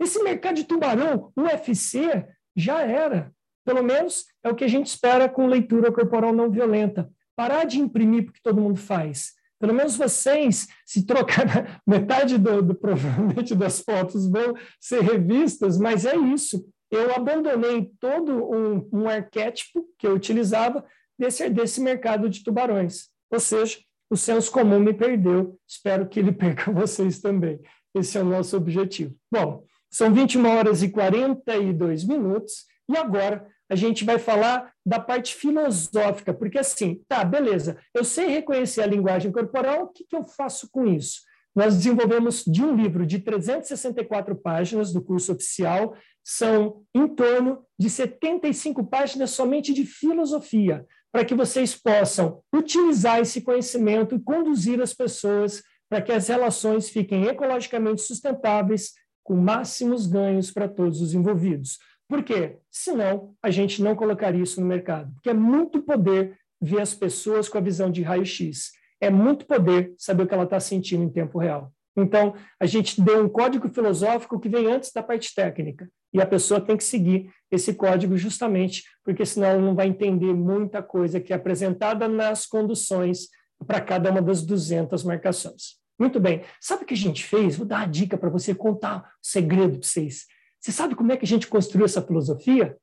Esse mercado de tubarão, UFC, já era. Pelo menos é o que a gente espera com leitura corporal não violenta. Parar de imprimir porque todo mundo faz. Pelo menos vocês, se trocar metade do, do provavelmente das fotos vão ser revistas, mas é isso eu abandonei todo um, um arquétipo que eu utilizava desse, desse mercado de tubarões. Ou seja, o senso comum me perdeu. Espero que ele perca vocês também. Esse é o nosso objetivo. Bom, são 21 horas e 42 minutos, e agora a gente vai falar da parte filosófica, porque assim, tá, beleza, eu sei reconhecer a linguagem corporal, o que, que eu faço com isso? Nós desenvolvemos de um livro de 364 páginas do curso oficial, são em torno de 75 páginas somente de filosofia, para que vocês possam utilizar esse conhecimento e conduzir as pessoas para que as relações fiquem ecologicamente sustentáveis, com máximos ganhos para todos os envolvidos. Por quê? Senão, a gente não colocaria isso no mercado, porque é muito poder ver as pessoas com a visão de raio-x é muito poder saber o que ela está sentindo em tempo real. Então, a gente deu um código filosófico que vem antes da parte técnica, e a pessoa tem que seguir esse código justamente porque senão ela não vai entender muita coisa que é apresentada nas conduções para cada uma das 200 marcações. Muito bem. Sabe o que a gente fez? Vou dar uma dica para você contar o segredo para vocês. Você sabe como é que a gente construiu essa filosofia?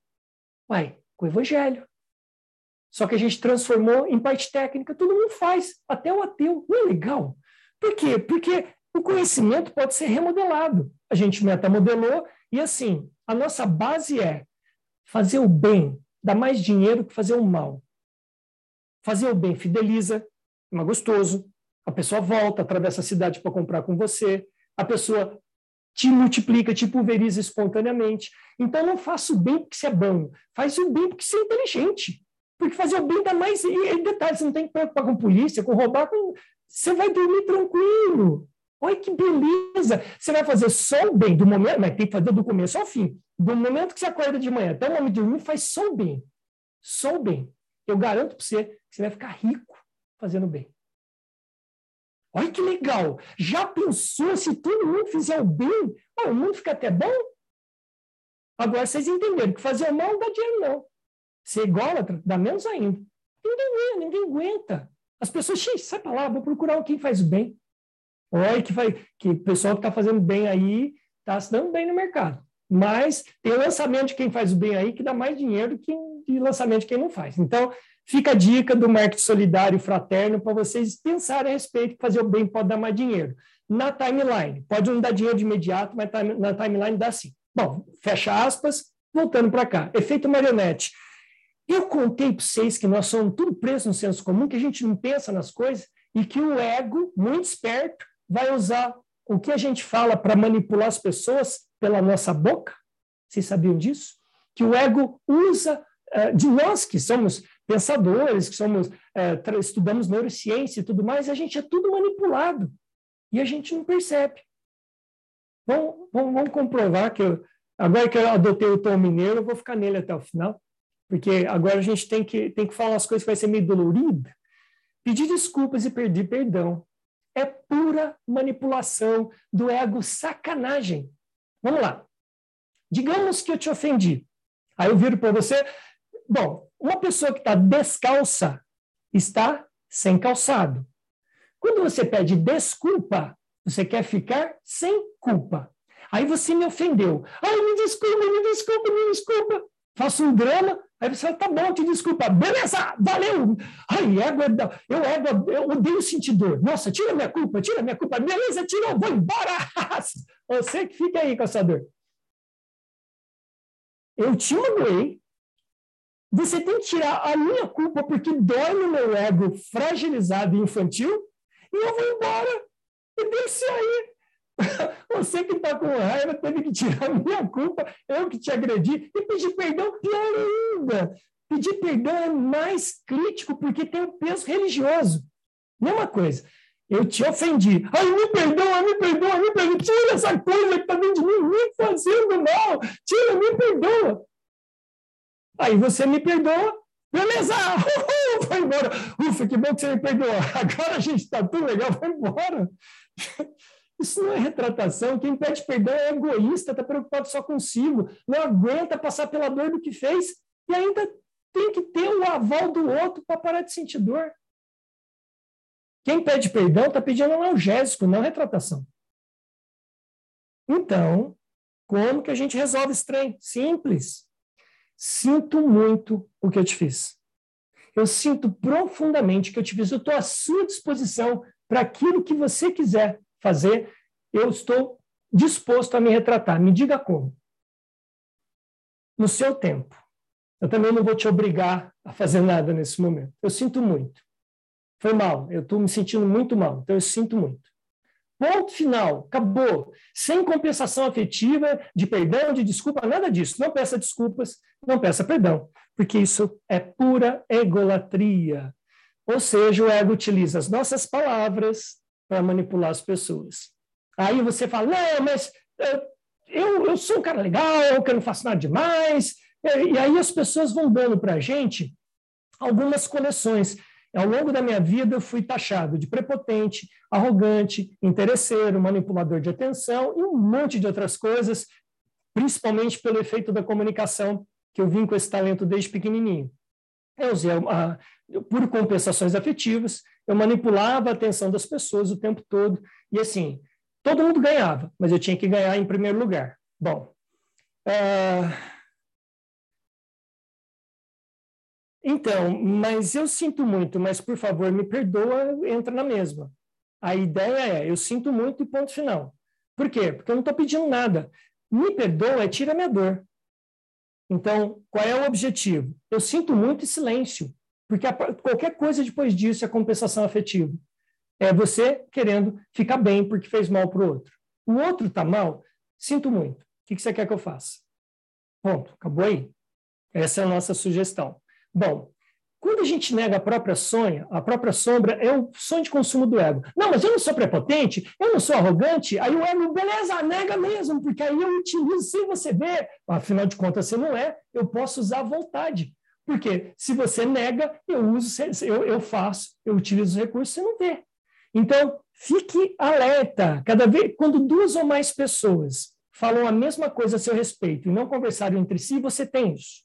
Uai, com o evangelho. Só que a gente transformou em parte técnica. Todo mundo faz, até o ateu. Não é legal? Por quê? Porque O conhecimento pode ser remodelado. A gente metamodelou e, assim, a nossa base é fazer o bem dá mais dinheiro que fazer o mal. Fazer o bem fideliza, é mais gostoso, a pessoa volta, atravessa a cidade para comprar com você, a pessoa te multiplica, te pulveriza espontaneamente. Então, não faça o bem porque você é bom, faz o bem porque você é inteligente. Porque fazer o bem dá mais. E, detalhe, você não tem que preocupar com polícia, com roubar, com... você vai dormir tranquilo. Olha que beleza! Você vai fazer só o bem do momento, mas tem que fazer do começo ao fim. Do momento que você acorda de manhã até o momento de dormir, faz só o bem. Só o bem. Eu garanto para você que você vai ficar rico fazendo bem. Olha que legal! Já pensou se todo mundo fizer o bem? O mundo fica até bom? Agora vocês entenderam que fazer o mal não dá dinheiro, não. Ser ególatra dá menos ainda. Ninguém, ninguém aguenta. As pessoas, sai para lá, vou procurar quem faz o bem. Olha que, vai, que o pessoal que está fazendo bem aí está se dando bem no mercado. Mas tem lançamento de quem faz o bem aí que dá mais dinheiro que de lançamento de quem não faz. Então, fica a dica do marketing solidário fraterno para vocês pensarem a respeito que fazer o bem pode dar mais dinheiro. Na timeline, pode não dar dinheiro de imediato, mas na timeline dá sim. Bom, fecha aspas, voltando para cá. Efeito marionete. Eu contei para vocês que nós somos tudo preso no senso comum, que a gente não pensa nas coisas e que o ego, muito esperto, vai usar o que a gente fala para manipular as pessoas pela nossa boca? Vocês sabiam disso? Que o ego usa uh, de nós que somos pensadores, que somos uh, estudamos neurociência e tudo mais, a gente é tudo manipulado e a gente não percebe. Vamos, vamos, vamos comprovar que eu, agora que eu adotei o tom mineiro, eu vou ficar nele até o final, porque agora a gente tem que, tem que falar as coisas que vai ser meio dolorida. Pedir desculpas e pedir perdão é pura manipulação do ego sacanagem. Vamos lá. Digamos que eu te ofendi. Aí eu viro para você. Bom, uma pessoa que está descalça está sem calçado. Quando você pede desculpa, você quer ficar sem culpa. Aí você me ofendeu. Ai, me desculpa, me desculpa, me desculpa. Faço um drama, Aí você fala, tá bom, te desculpa. Beleza, valeu. Ai, égua, eu, égua, eu odeio sentir dor. Nossa, tira minha culpa, tira minha culpa. Beleza, tirou, vou embora. Você que fica aí com essa dor. Eu te magoei. Você tem que tirar a minha culpa porque dói no meu ego fragilizado e infantil e eu vou embora. E deixa aí. Você que está com raiva teve que tirar a minha culpa, eu que te agredi, e pedir perdão, pior ainda. Pedir perdão é mais crítico porque tem um peso religioso. Mesma coisa. Eu te ofendi. Ai, me perdoa, me perdoa, me perdoa. Tira essa coisa que está dentro de mim, me fazendo mal. Tira, me perdoa. Aí você me perdoa, beleza, uhul, vai embora. Ufa, que bom que você me perdoou. Agora a gente está tudo legal, vai embora. Isso não é retratação. Quem pede perdão é egoísta, está preocupado só consigo, não aguenta passar pela dor do que fez e ainda tem que ter o aval do outro para parar de sentir dor. Quem pede perdão está pedindo analgésico, não retratação. Então, como que a gente resolve esse trem? Simples. Sinto muito o que eu te fiz. Eu sinto profundamente que eu te fiz. Eu estou à sua disposição para aquilo que você quiser fazer, eu estou disposto a me retratar. Me diga como. No seu tempo. Eu também não vou te obrigar a fazer nada nesse momento. Eu sinto muito. Foi mal. Eu estou me sentindo muito mal. Então, eu sinto muito. Ponto final. Acabou. Sem compensação afetiva, de perdão, de desculpa, nada disso. Não peça desculpas, não peça perdão. Porque isso é pura egolatria. Ou seja, o ego utiliza as nossas palavras para manipular as pessoas. Aí você fala, não, mas eh, eu, eu sou um cara legal, que eu não faço nada demais. E aí as pessoas vão dando para a gente algumas coleções. Ao longo da minha vida, eu fui taxado de prepotente, arrogante, interesseiro, manipulador de atenção e um monte de outras coisas, principalmente pelo efeito da comunicação, que eu vim com esse talento desde pequenininho. Eu usei, a, por compensações afetivas, eu manipulava a atenção das pessoas o tempo todo. E assim, todo mundo ganhava, mas eu tinha que ganhar em primeiro lugar. Bom. Uh... Então, mas eu sinto muito, mas por favor, me perdoa, entra na mesma. a ideia é, eu sinto muito e ponto final. Por quê? Porque eu não estou pedindo nada. Me perdoa é tira minha dor. Então, qual é o objetivo? Eu sinto muito silêncio, porque a, qualquer coisa depois disso é compensação afetiva. É você querendo ficar bem porque fez mal para o outro. O outro está mal, sinto muito. O que, que você quer que eu faça? Ponto. Acabou aí. Essa é a nossa sugestão. Bom, quando a gente nega a própria sonha, a própria sombra é o sonho de consumo do ego. Não, mas eu não sou prepotente, eu não sou arrogante. Aí o ego, beleza, nega mesmo, porque aí eu utilizo sem você ver. Afinal de contas, você não é, eu posso usar à vontade. Porque se você nega, eu uso, eu, eu faço, eu utilizo os recursos, você não vê. Então, fique alerta. Cada vez, quando duas ou mais pessoas falam a mesma coisa a seu respeito e não conversaram entre si, você tem isso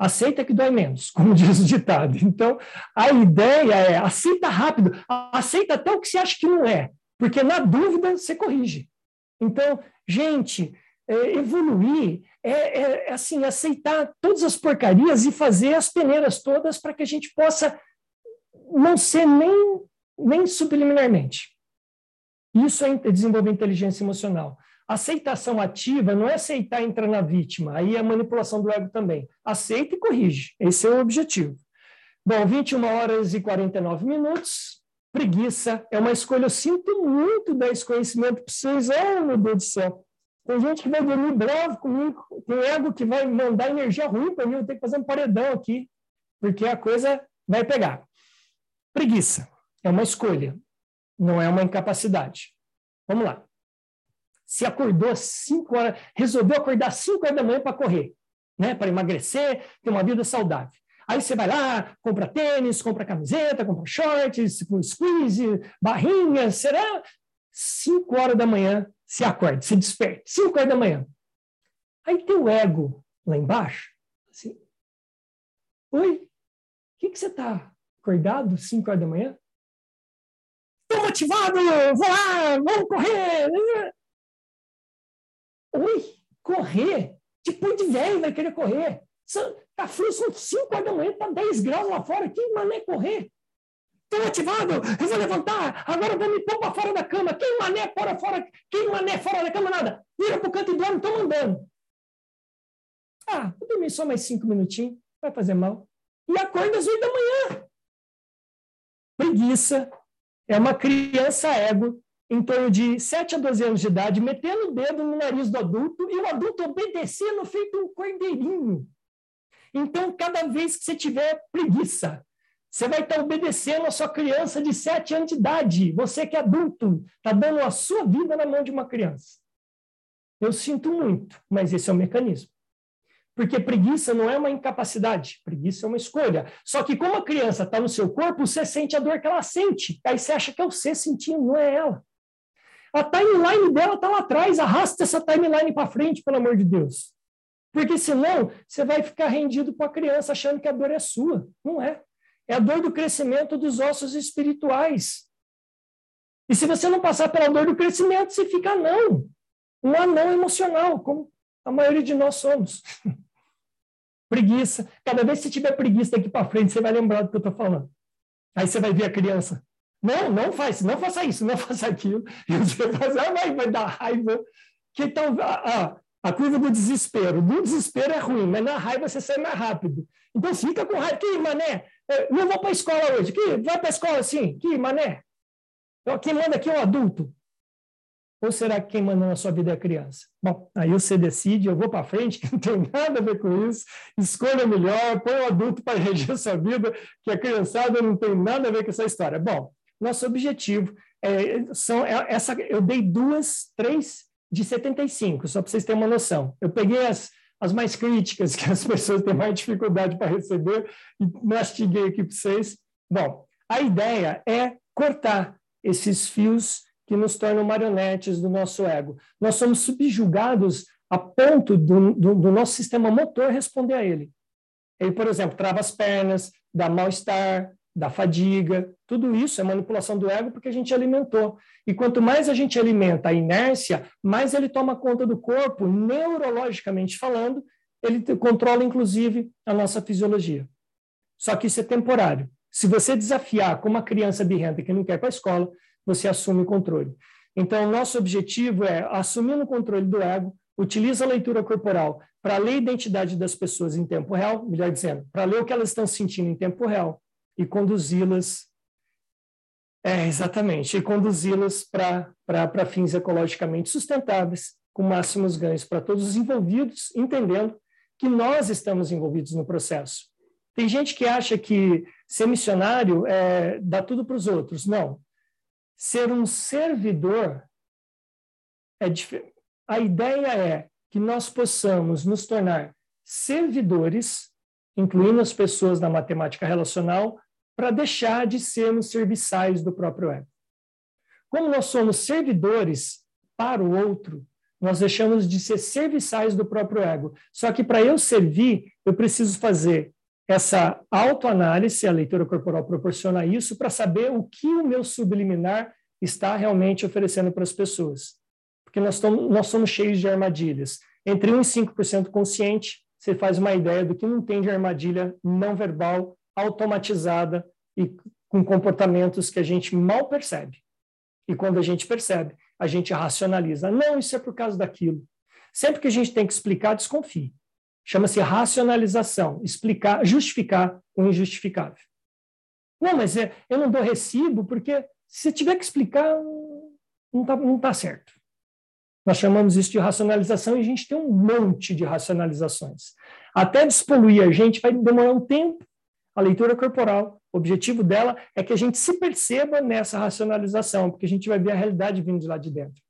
aceita que dói menos, como diz o ditado. Então, a ideia é aceita rápido, aceita até o que você acha que não é, porque na dúvida você corrige. Então, gente, é, evoluir é, é, é, assim, aceitar todas as porcarias e fazer as peneiras todas para que a gente possa não ser nem, nem subliminarmente. Isso é desenvolver inteligência emocional. Aceitação ativa não é aceitar entrar na vítima, aí é manipulação do ego também. Aceita e corrige. Esse é o objetivo. Bom, 21 horas e 49 minutos. Preguiça é uma escolha. Eu sinto muito dar esse conhecimento para vocês. Oh, meu Deus do céu. Tem gente que vai dormir bravo comigo. Tem ego que vai mandar energia ruim para mim. Eu tenho que fazer um paredão aqui, porque a coisa vai pegar. Preguiça é uma escolha, não é uma incapacidade. Vamos lá se acordou às 5 horas, resolveu acordar às 5 horas da manhã para correr, né? para emagrecer, ter uma vida saudável. Aí você vai lá, compra tênis, compra camiseta, compra shorts, squeeze, barrinha, será? 5 horas da manhã, se acorda, se desperta. 5 horas da manhã. Aí tem o ego lá embaixo, assim, Oi, o que, que você está acordado 5 horas da manhã? Estou motivado, vou lá, vamos correr. Oi, correr? Depois de velho vai querer correr. Tá frio, são 5 horas da manhã, tá 10 graus lá fora. Que mané correr? Estou ativado, eu vou levantar, agora eu vou me pôr para fora da cama. Quem mané fora, fora, quem mané fora da cama, nada. Vira para o canto e dorme, estou mandando. Ah, vou dormir só mais cinco minutinhos, vai fazer mal. E acorda às oito da manhã. Preguiça é uma criança ego em torno de 7 a 12 anos de idade, metendo o dedo no nariz do adulto e o adulto obedecendo feito um cordeirinho. Então, cada vez que você tiver preguiça, você vai estar obedecendo a sua criança de 7 anos de idade. Você que é adulto, está dando a sua vida na mão de uma criança. Eu sinto muito, mas esse é o mecanismo. Porque preguiça não é uma incapacidade, preguiça é uma escolha. Só que como a criança está no seu corpo, você sente a dor que ela sente. Aí você acha que é você sentindo, não é ela. A timeline dela está lá atrás, arrasta essa timeline para frente, pelo amor de Deus. Porque senão você vai ficar rendido com a criança achando que a dor é sua. Não é. É a dor do crescimento dos ossos espirituais. E se você não passar pela dor do crescimento, você fica não. Um anão emocional, como a maioria de nós somos. preguiça. Cada vez que você tiver preguiça daqui para frente, você vai lembrar do que eu estou falando. Aí você vai ver a criança não, não faz, não faça isso, não faça aquilo. E você faz, ah, vai, vai dar raiva. Que então, a, a curva do desespero. Do desespero é ruim, mas na raiva você sai mais rápido. Então fica com raiva. Que mané? É, não vou para a escola hoje. Que, vai para a escola assim. Que mané? Quem manda aqui é um adulto. Ou será que quem manda na sua vida é a criança? Bom, aí você decide, eu vou para frente, que não tem nada a ver com isso, escolha melhor, põe o adulto para reger a sua vida, que a criançada não tem nada a ver com essa história. Bom, nosso objetivo é, são é, essa. Eu dei duas, três de 75, só para vocês terem uma noção. Eu peguei as, as mais críticas, que as pessoas têm mais dificuldade para receber, e mastiguei aqui para vocês. Bom, a ideia é cortar esses fios que nos tornam marionetes do nosso ego. Nós somos subjugados a ponto do, do, do nosso sistema motor responder a ele. Ele, por exemplo, trava as pernas, dá mal-estar, da fadiga, tudo isso é manipulação do ego porque a gente alimentou. E quanto mais a gente alimenta a inércia, mais ele toma conta do corpo, neurologicamente falando, ele controla inclusive a nossa fisiologia. Só que isso é temporário. Se você desafiar como uma criança birrenta que não quer ir para a escola, você assume o controle. Então, nosso objetivo é, assumindo o controle do ego, utiliza a leitura corporal para ler a identidade das pessoas em tempo real, melhor dizendo, para ler o que elas estão sentindo em tempo real e conduzi-las. É, exatamente, e conduzi-las para fins ecologicamente sustentáveis, com máximos ganhos para todos os envolvidos, entendendo que nós estamos envolvidos no processo. Tem gente que acha que ser missionário é dar tudo para os outros. Não. Ser um servidor é diferente. A ideia é que nós possamos nos tornar servidores, incluindo as pessoas da matemática relacional, para deixar de sermos serviçais do próprio ego. Como nós somos servidores para o outro, nós deixamos de ser serviçais do próprio ego. Só que para eu servir, eu preciso fazer essa autoanálise, a leitura corporal proporciona isso, para saber o que o meu subliminar está realmente oferecendo para as pessoas. Porque nós, nós somos cheios de armadilhas. Entre 1 e 5% consciente, você faz uma ideia do que não tem de armadilha não verbal, automatizada e com comportamentos que a gente mal percebe. E quando a gente percebe, a gente racionaliza. Não, isso é por causa daquilo. Sempre que a gente tem que explicar, desconfie. Chama-se racionalização, explicar, justificar o injustificável. Não, mas é, eu não dou recibo porque se tiver que explicar, não está não tá certo. Nós chamamos isso de racionalização e a gente tem um monte de racionalizações. Até despoluir a gente vai demorar um tempo. A leitura corporal, o objetivo dela é que a gente se perceba nessa racionalização, porque a gente vai ver a realidade vindo de lá de dentro.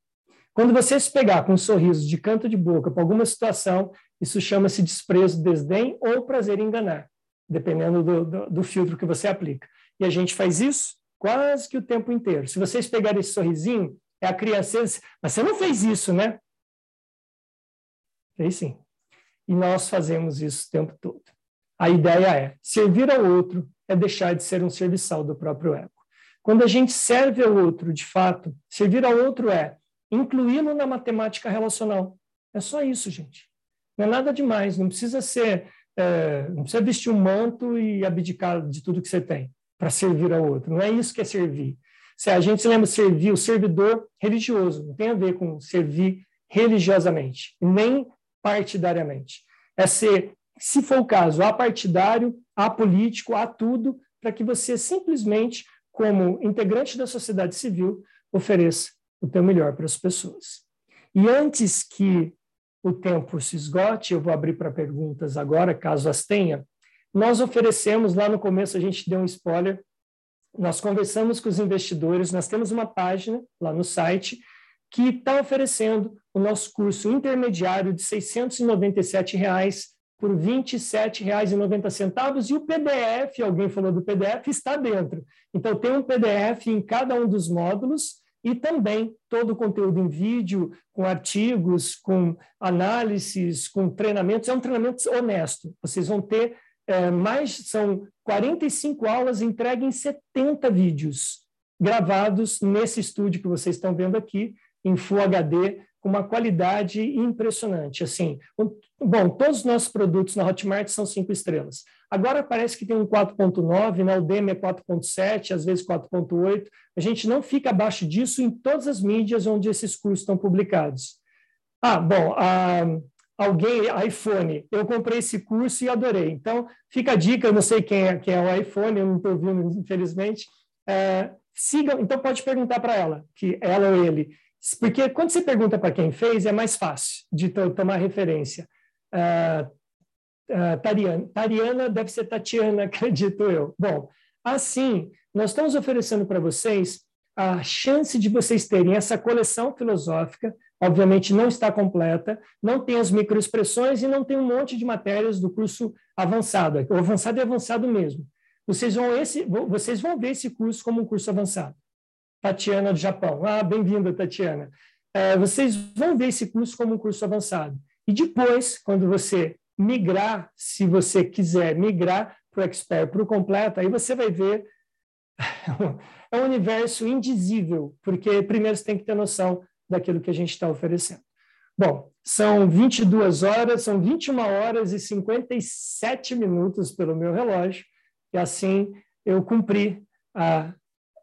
Quando você se pegar com um sorriso de canto de boca para alguma situação, isso chama-se desprezo, desdém ou prazer em enganar, dependendo do, do, do, filtro que você aplica. E a gente faz isso quase que o tempo inteiro. Se vocês pegarem esse sorrisinho, é a criança, mas você não fez isso, né? Fez sim. E nós fazemos isso o tempo todo. A ideia é servir ao outro é deixar de ser um serviçal do próprio ego. Quando a gente serve ao outro, de fato, servir ao outro é incluí-lo na matemática relacional. É só isso, gente. Não é nada demais, não precisa ser, é, não precisa vestir um manto e abdicar de tudo que você tem para servir ao outro. Não é isso que é servir. Se a gente se lembra servir o servidor religioso, não tem a ver com servir religiosamente, nem partidariamente. É ser, se for o caso, apartidário, apolítico, a tudo, para que você simplesmente, como integrante da sociedade civil, ofereça o teu melhor para as pessoas. E antes que o tempo se esgote, eu vou abrir para perguntas agora, caso as tenha. Nós oferecemos, lá no começo a gente deu um spoiler, nós conversamos com os investidores, nós temos uma página lá no site que está oferecendo o nosso curso intermediário de 697 reais por R$ 27,90 e o PDF, alguém falou do PDF, está dentro. Então, tem um PDF em cada um dos módulos e também todo o conteúdo em vídeo, com artigos, com análises, com treinamentos. É um treinamento honesto. Vocês vão ter é, mais, são 45 aulas entregues em 70 vídeos gravados nesse estúdio que vocês estão vendo aqui, em Full HD, com uma qualidade impressionante. Assim, bom, todos os nossos produtos na Hotmart são cinco estrelas. Agora parece que tem um 4.9, na Udemy é 4.7, às vezes 4.8. A gente não fica abaixo disso em todas as mídias onde esses cursos estão publicados. Ah, bom, alguém, iPhone, eu comprei esse curso e adorei. Então, fica a dica, eu não sei quem é, quem é o iPhone, eu não estou vendo, infelizmente. É, siga, então pode perguntar para ela, que ela ou ele. Porque quando você pergunta para quem fez, é mais fácil de tomar referência. Uh, uh, Tariana. Tariana deve ser Tatiana, acredito eu. Bom, assim, nós estamos oferecendo para vocês a chance de vocês terem essa coleção filosófica, obviamente não está completa, não tem as microexpressões e não tem um monte de matérias do curso avançado. O avançado é avançado mesmo. Vocês vão, esse, vocês vão ver esse curso como um curso avançado. Tatiana do Japão. Ah, bem-vinda, Tatiana. É, vocês vão ver esse curso como um curso avançado. E depois, quando você migrar, se você quiser migrar para o Expert, para o completo, aí você vai ver é um universo indizível, porque primeiro você tem que ter noção daquilo que a gente está oferecendo. Bom, são 22 horas, são 21 horas e 57 minutos pelo meu relógio, e assim eu cumpri a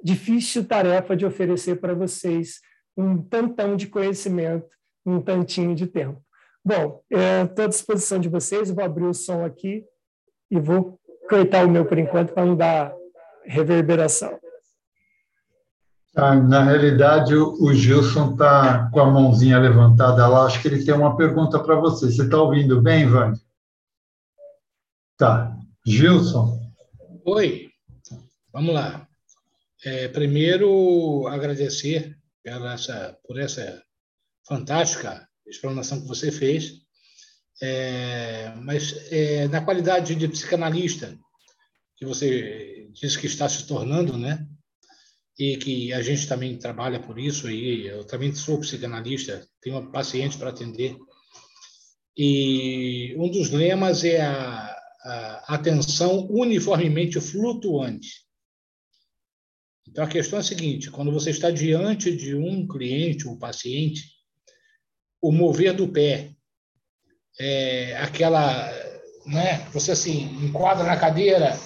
difícil tarefa de oferecer para vocês um tantão de conhecimento, um tantinho de tempo. Bom, estou à disposição de vocês, vou abrir o som aqui e vou cortar o meu por enquanto para não dar reverberação. Ah, na realidade, o Gilson está com a mãozinha levantada lá, acho que ele tem uma pergunta para você. Você está ouvindo bem, Ivan? Tá. Gilson? Oi, vamos lá. É, primeiro, agradecer por essa, por essa fantástica explanação que você fez. É, mas, é, na qualidade de psicanalista, que você disse que está se tornando, né? E que a gente também trabalha por isso aí. Eu também sou psicanalista, tenho paciente para atender. E um dos lemas é a, a atenção uniformemente flutuante. Então, a questão é a seguinte: quando você está diante de um cliente, um paciente, o mover do pé, é, aquela, né? Você assim enquadra na cadeira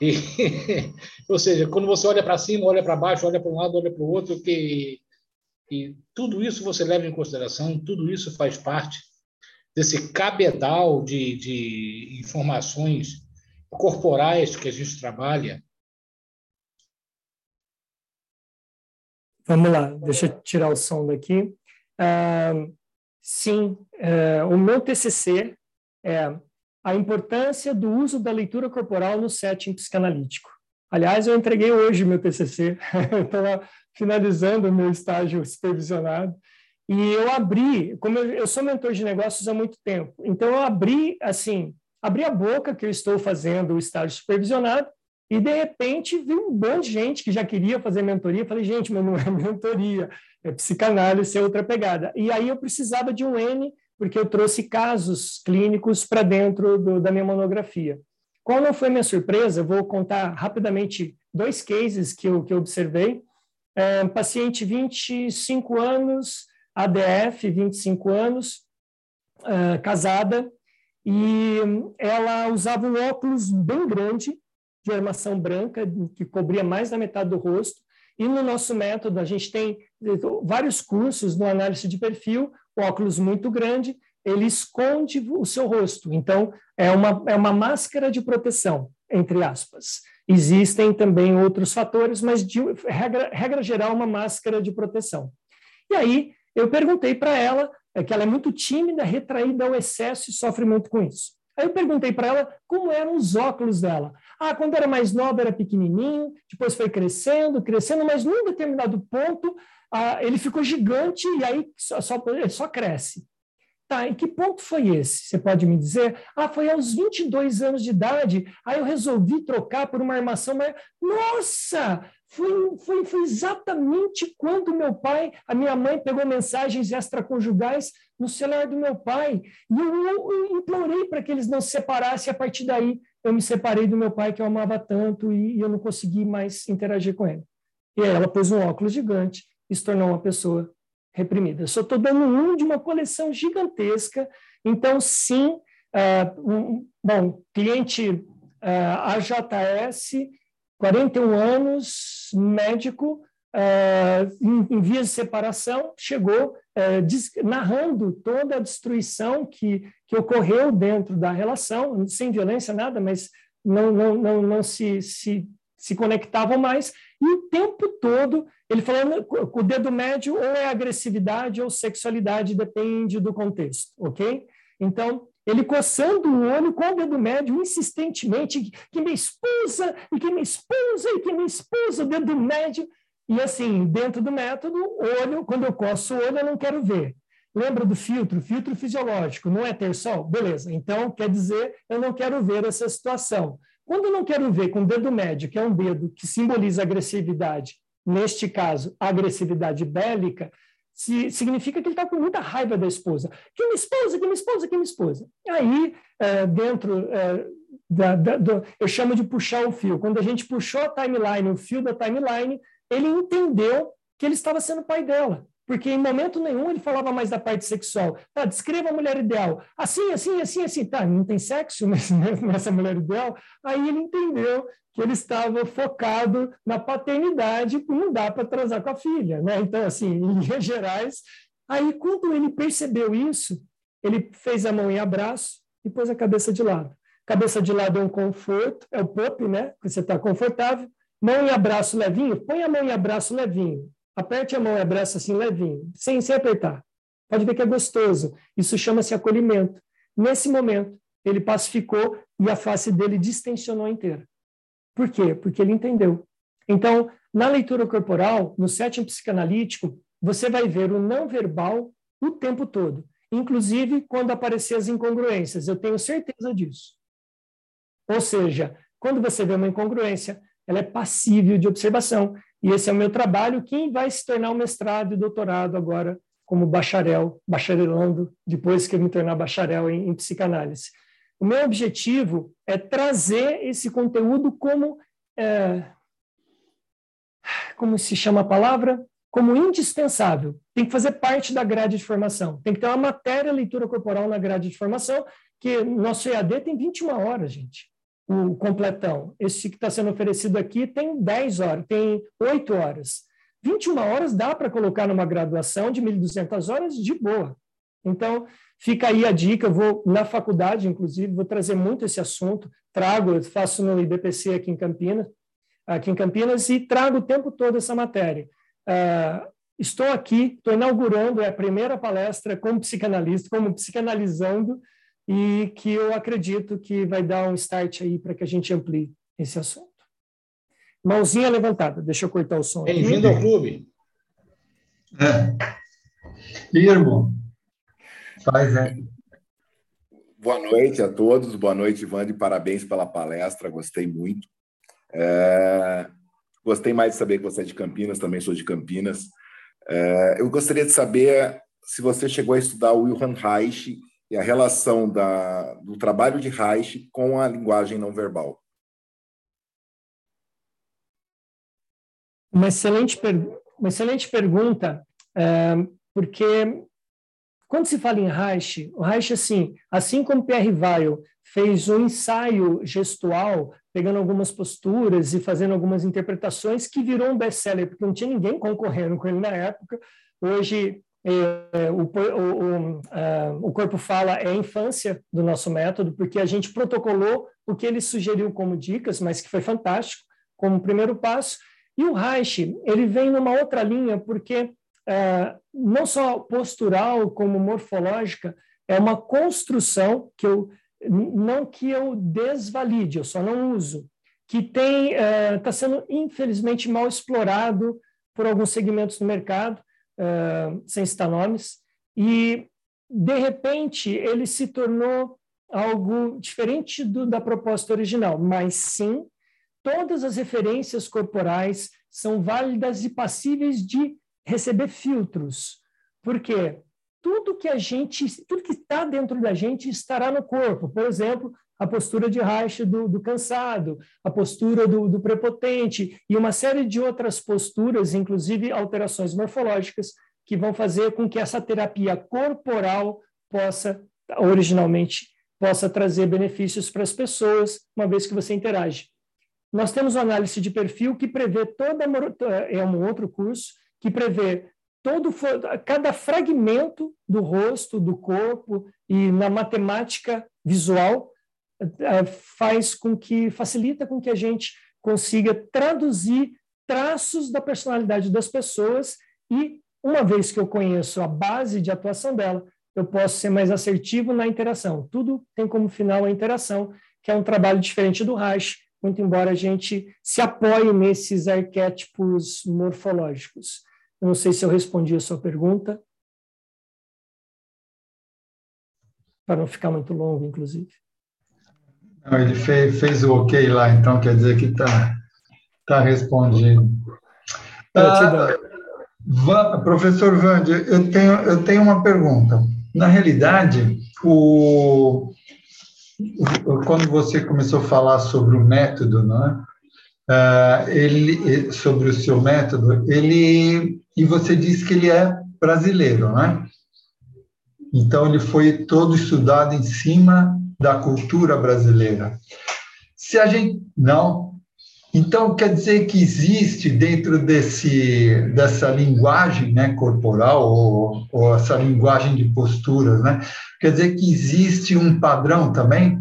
e, ou seja, quando você olha para cima, olha para baixo, olha para um lado, olha para o outro, que e tudo isso você leva em consideração, tudo isso faz parte desse cabedal de, de informações corporais que a gente trabalha Vamos lá, deixa eu tirar o som daqui. Uh, sim, uh, o meu TCC é a importância do uso da leitura corporal no setting psicanalítico. Aliás, eu entreguei hoje meu TCC, estava finalizando o meu estágio supervisionado, e eu abri, como eu, eu sou mentor de negócios há muito tempo, então eu abri, assim, abri a boca que eu estou fazendo o estágio supervisionado, e, de repente, vi um monte de gente que já queria fazer mentoria. Falei, gente, mas não é mentoria, é psicanálise, é outra pegada. E aí eu precisava de um N, porque eu trouxe casos clínicos para dentro do, da minha monografia. Qual não foi minha surpresa? Vou contar rapidamente dois cases que eu, que eu observei. É, paciente 25 anos, ADF, 25 anos, é, casada, e ela usava um óculos bem grande, de armação branca, que cobria mais da metade do rosto. E no nosso método, a gente tem vários cursos no análise de perfil, óculos muito grande, ele esconde o seu rosto. Então, é uma, é uma máscara de proteção, entre aspas. Existem também outros fatores, mas, de regra, regra geral, uma máscara de proteção. E aí, eu perguntei para ela, é que ela é muito tímida, retraída ao excesso e sofre muito com isso. Aí eu perguntei para ela como eram os óculos dela. Ah, quando era mais nova era pequenininho, depois foi crescendo, crescendo, mas num determinado ponto ah, ele ficou gigante e aí só, só, ele só cresce. Tá, em que ponto foi esse? Você pode me dizer? Ah, foi aos 22 anos de idade, aí eu resolvi trocar por uma armação maior. Nossa! Foi, foi, foi exatamente quando meu pai, a minha mãe pegou mensagens extraconjugais no celular do meu pai. E eu, eu, eu implorei para que eles não se separassem. A partir daí, eu me separei do meu pai, que eu amava tanto, e, e eu não consegui mais interagir com ele. E aí ela pôs um óculos gigante e se tornou uma pessoa reprimida. Eu só estou dando um de uma coleção gigantesca. Então, sim, uh, um, bom, cliente uh, AJS 41 anos, médico, uh, em, em, vias de separação, chegou narrando toda a destruição que, que ocorreu dentro da relação, sem violência, nada, mas não, não, não, não se, se, se conectavam mais, e o tempo todo ele falando com o dedo médio ou é agressividade ou sexualidade, depende do contexto, ok? Então, ele coçando o olho com o dedo médio insistentemente, que me esposa, e que me esposa, e que me esposa, dedo médio. E assim, dentro do método, olho, quando eu coço o olho, eu não quero ver. Lembra do filtro? Filtro fisiológico, não é ter sol? Beleza. Então, quer dizer, eu não quero ver essa situação. Quando eu não quero ver com o dedo médio, que é um dedo que simboliza agressividade, neste caso, agressividade bélica, se, significa que ele está com muita raiva da esposa. Que minha esposa, que minha esposa, que minha esposa. Aí, é, dentro é, da, da, do, eu chamo de puxar o fio. Quando a gente puxou a timeline, o fio da timeline, ele entendeu que ele estava sendo pai dela. porque em momento nenhum ele falava mais da parte sexual. Tá, descreva a mulher ideal. Assim, assim, assim, assim. Tá, não tem sexo nessa mulher ideal. Aí ele entendeu que ele estava focado na paternidade, não dá para transar com a filha, né? Então, assim, em linhas gerais. Aí, quando ele percebeu isso, ele fez a mão em abraço e pôs a cabeça de lado. Cabeça de lado é um conforto, é o pop, né? Você está confortável. Mão em abraço levinho, põe a mão em abraço levinho. Aperte a mão e abraça assim levinho, sem, sem apertar. Pode ver que é gostoso. Isso chama-se acolhimento. Nesse momento, ele pacificou e a face dele distensionou inteira. Por quê? Porque ele entendeu. Então, na leitura corporal, no sétimo psicanalítico, você vai ver o não verbal o tempo todo, inclusive quando aparecer as incongruências. Eu tenho certeza disso. Ou seja, quando você vê uma incongruência, ela é passível de observação. E esse é o meu trabalho. Quem vai se tornar o mestrado e doutorado agora como bacharel, bacharelando, depois que eu me tornar bacharel em, em psicanálise. O meu objetivo é trazer esse conteúdo como, é, como se chama a palavra? Como indispensável. Tem que fazer parte da grade de formação. Tem que ter uma matéria leitura corporal na grade de formação, que nosso EAD tem 21 horas, gente o completão. Esse que está sendo oferecido aqui tem 10 horas, tem 8 horas. 21 horas dá para colocar numa graduação de 1.200 horas de boa. Então, fica aí a dica. Eu vou, na faculdade, inclusive, vou trazer muito esse assunto. Trago, eu faço no IBPC aqui em Campinas, aqui em Campinas, e trago o tempo todo essa matéria. Uh, estou aqui, estou inaugurando é a primeira palestra como psicanalista, como psicanalizando e que eu acredito que vai dar um start aí para que a gente amplie esse assunto. Mãozinha levantada, deixa eu cortar o som. Bem-vindo ao clube. É. Irmão, faz, né? Boa noite a todos, boa noite, Vande, parabéns pela palestra, gostei muito. É... Gostei mais de saber que você é de Campinas, também sou de Campinas. É... Eu gostaria de saber se você chegou a estudar o Wilhelm Reich e a relação da, do trabalho de Reich com a linguagem não verbal? Uma excelente, uma excelente pergunta, é, porque quando se fala em Reich, o Reich, assim, assim como Pierre Weil fez um ensaio gestual, pegando algumas posturas e fazendo algumas interpretações, que virou um best-seller, porque não tinha ninguém concorrendo com ele na época. Hoje, é, o, o, o, o, corpo fala é a infância do nosso método, porque a gente protocolou o que ele sugeriu como dicas, mas que foi fantástico, como primeiro passo. E o Reich, ele vem numa outra linha, porque é, não só postural como morfológica, é uma construção que eu não que eu desvalide, eu só não uso, que tem está é, sendo infelizmente mal explorado por alguns segmentos do mercado sem citar nomes, e, de repente, ele se tornou algo diferente do, da proposta original, mas sim, todas as referências corporais são válidas e passíveis de receber filtros. Por quê? Tudo que a gente, tudo que está dentro da gente estará no corpo. Por exemplo, a postura de Reich do, do cansado, a postura do, do, prepotente e uma série de outras posturas, inclusive alterações morfológicas, que vão fazer com que essa terapia corporal possa, originalmente, possa trazer benefícios para as pessoas, uma vez que você interage. Nós temos uma análise de perfil que prevê toda é um outro curso que prevê todo cada fragmento do rosto, do corpo e na matemática visual é, faz com que, facilita com que a gente consiga traduzir traços da personalidade das pessoas e, uma vez que eu conheço a base de atuação dela, eu posso ser mais assertivo na interação. Tudo tem como final a interação, que é um trabalho diferente do Reich, muito embora a gente se apoie nesses arquétipos morfológicos. Eu não sei se eu respondi a sua pergunta. Para não ficar muito longo, inclusive. Não, ele fez, fez, o ok lá, então quer dizer que está tá respondido. Ah, Van, professor Vande, eu tenho, eu tenho uma pergunta. Na realidade, o, quando você começou a falar sobre o método, né, uh, ele, sobre o seu método, ele e você disse que ele é brasileiro, né? Então, ele foi todo estudado em cima da cultura brasileira. Se a gente. Não. Então, quer dizer que existe dentro desse, dessa linguagem né, corporal, ou, ou essa linguagem de posturas, né? Quer dizer que existe um padrão também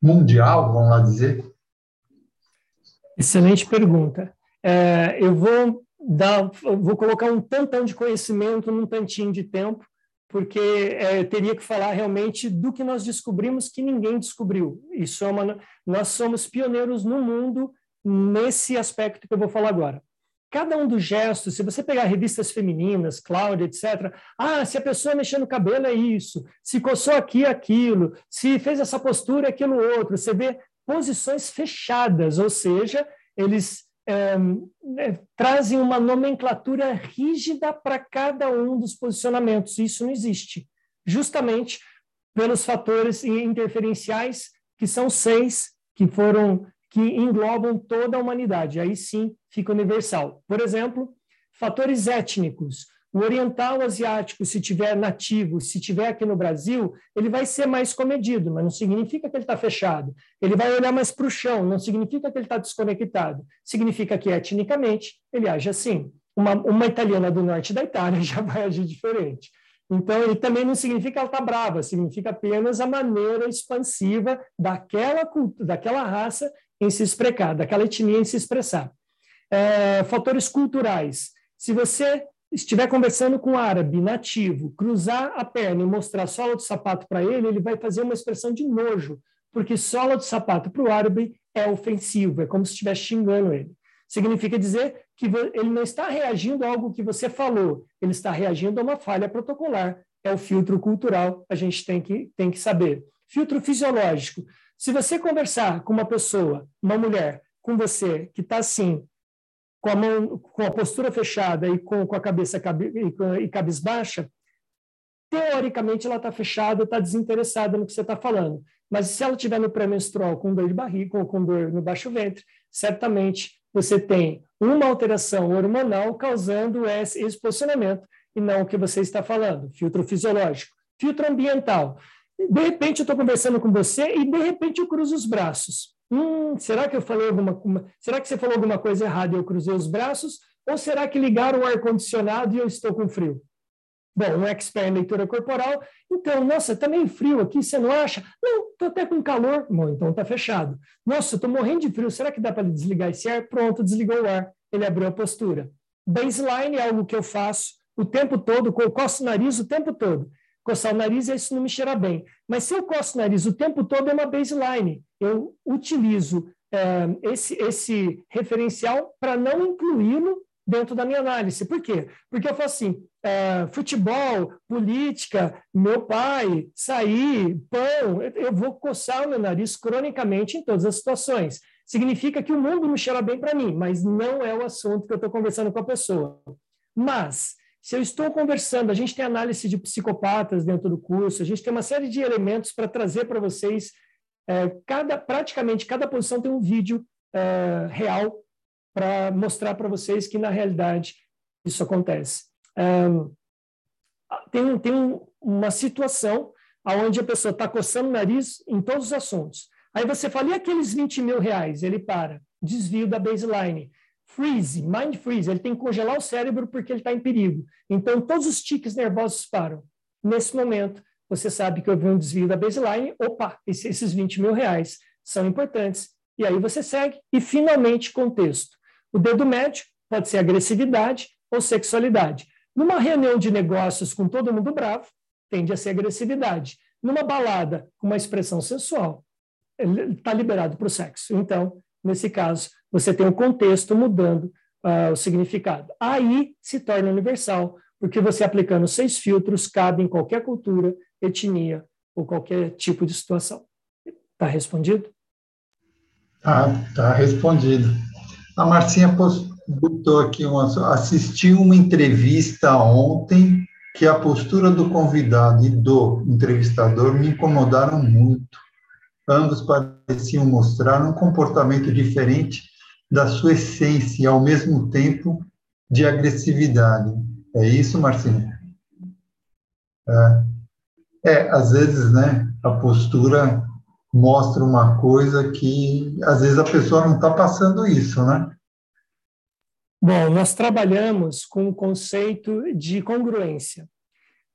mundial, vamos lá dizer? Excelente pergunta. É, eu vou dar, vou colocar um tantão de conhecimento num tantinho de tempo, porque é, teria que falar realmente do que nós descobrimos que ninguém descobriu. Isso é uma, nós somos pioneiros no mundo nesse aspecto que eu vou falar agora. Cada um dos gestos, se você pegar revistas femininas, Cláudia, etc., ah, se a pessoa mexer no cabelo é isso, se coçou aqui é aquilo, se fez essa postura é aquilo outro, você vê posições fechadas, ou seja, eles é, trazem uma nomenclatura rígida para cada um dos posicionamentos. Isso não existe, justamente pelos fatores interferenciais, que são seis, que foram que englobam toda a humanidade. Aí sim fica universal. Por exemplo, fatores étnicos. O oriental asiático, se tiver nativo, se tiver aqui no Brasil, ele vai ser mais comedido, mas não significa que ele está fechado. Ele vai olhar mais para o chão, não significa que ele está desconectado. Significa que, etnicamente, ele age assim. Uma, uma italiana do norte da Itália já vai agir diferente. Então, ele também não significa que ela está brava, significa apenas a maneira expansiva daquela, daquela raça em se expressar, daquela etnia em se expressar. É, fatores culturais. Se você estiver conversando com um árabe nativo, cruzar a perna e mostrar a sola do sapato para ele, ele vai fazer uma expressão de nojo, porque sola do sapato para o árabe é ofensivo, é como se estivesse xingando ele. Significa dizer que ele não está reagindo a algo que você falou, ele está reagindo a uma falha protocolar. É o filtro cultural, a gente tem que, tem que saber. Filtro fisiológico. Se você conversar com uma pessoa, uma mulher, com você, que está assim, com a mão, com a postura fechada e com, com a cabeça cabe, e, cabisbaixa, teoricamente ela está fechada, está desinteressada no que você está falando. Mas se ela tiver no pré-menstrual com dor de barriga, com, com dor no baixo ventre, certamente você tem uma alteração hormonal causando esse, esse posicionamento e não o que você está falando. Filtro fisiológico. Filtro ambiental. De repente eu estou conversando com você e de repente eu cruzo os braços. Hum, será que eu falei alguma Será que você falou alguma coisa errada e eu cruzei os braços? Ou será que ligaram o ar-condicionado e eu estou com frio? Bom, um expert em leitura corporal. Então, nossa, está meio frio aqui, você não acha? Não, estou até com calor. Bom, então está fechado. Nossa, estou morrendo de frio, será que dá para desligar esse ar? Pronto, desligou o ar. Ele abriu a postura. Baseline é algo que eu faço o tempo todo, eu coço o nariz o tempo todo coçar o nariz, isso não me cheira bem. Mas se eu coço o nariz o tempo todo, é uma baseline. Eu utilizo é, esse, esse referencial para não incluí-lo dentro da minha análise. Por quê? Porque eu falo assim, é, futebol, política, meu pai, sair, pão, eu vou coçar o meu nariz cronicamente em todas as situações. Significa que o mundo não cheira bem para mim, mas não é o assunto que eu estou conversando com a pessoa. Mas, se eu estou conversando, a gente tem análise de psicopatas dentro do curso, a gente tem uma série de elementos para trazer para vocês. É, cada, praticamente cada posição tem um vídeo é, real para mostrar para vocês que, na realidade, isso acontece. É, tem tem um, uma situação onde a pessoa está coçando o nariz em todos os assuntos. Aí você fala, e aqueles 20 mil reais? Ele para, desvio da baseline freeze, mind freeze, ele tem que congelar o cérebro porque ele está em perigo. Então, todos os tiques nervosos param. Nesse momento, você sabe que houve um desvio da baseline, opa, esses 20 mil reais são importantes. E aí você segue. E, finalmente, contexto. O dedo médio pode ser agressividade ou sexualidade. Numa reunião de negócios com todo mundo bravo, tende a ser agressividade. Numa balada com uma expressão sensual, está liberado para o sexo. Então, nesse caso, você tem o contexto mudando uh, o significado. Aí se torna universal, porque você aplicando seis filtros cabe em qualquer cultura, etnia ou qualquer tipo de situação. Está respondido? Tá, tá respondido. A Marcinha botou aqui uma, assisti uma entrevista ontem que a postura do convidado e do entrevistador me incomodaram muito. Ambos pareciam mostrar um comportamento diferente da sua essência e, ao mesmo tempo, de agressividade. É isso, Marcinho? É, é às vezes, né, a postura mostra uma coisa que às vezes a pessoa não está passando isso, né? Bom, nós trabalhamos com o conceito de congruência.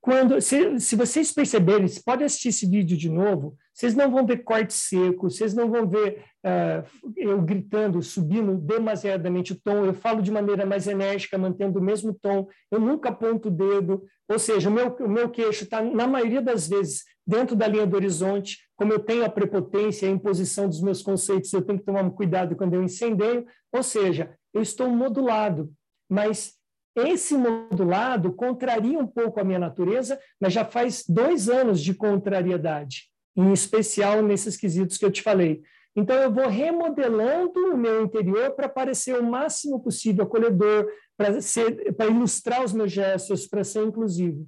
Quando, se, se vocês perceberem, se pode assistir esse vídeo de novo, vocês não vão ver corte seco, vocês não vão ver uh, eu gritando, subindo demasiadamente o tom, eu falo de maneira mais enérgica, mantendo o mesmo tom, eu nunca aponto o dedo, ou seja, o meu, o meu queixo está, na maioria das vezes, dentro da linha do horizonte, como eu tenho a prepotência, a imposição dos meus conceitos, eu tenho que tomar cuidado quando eu incendeio, ou seja, eu estou modulado, mas esse modulado contraria um pouco a minha natureza, mas já faz dois anos de contrariedade em especial nesses quesitos que eu te falei. Então, eu vou remodelando o meu interior para parecer o máximo possível acolhedor, para ilustrar os meus gestos, para ser inclusivo.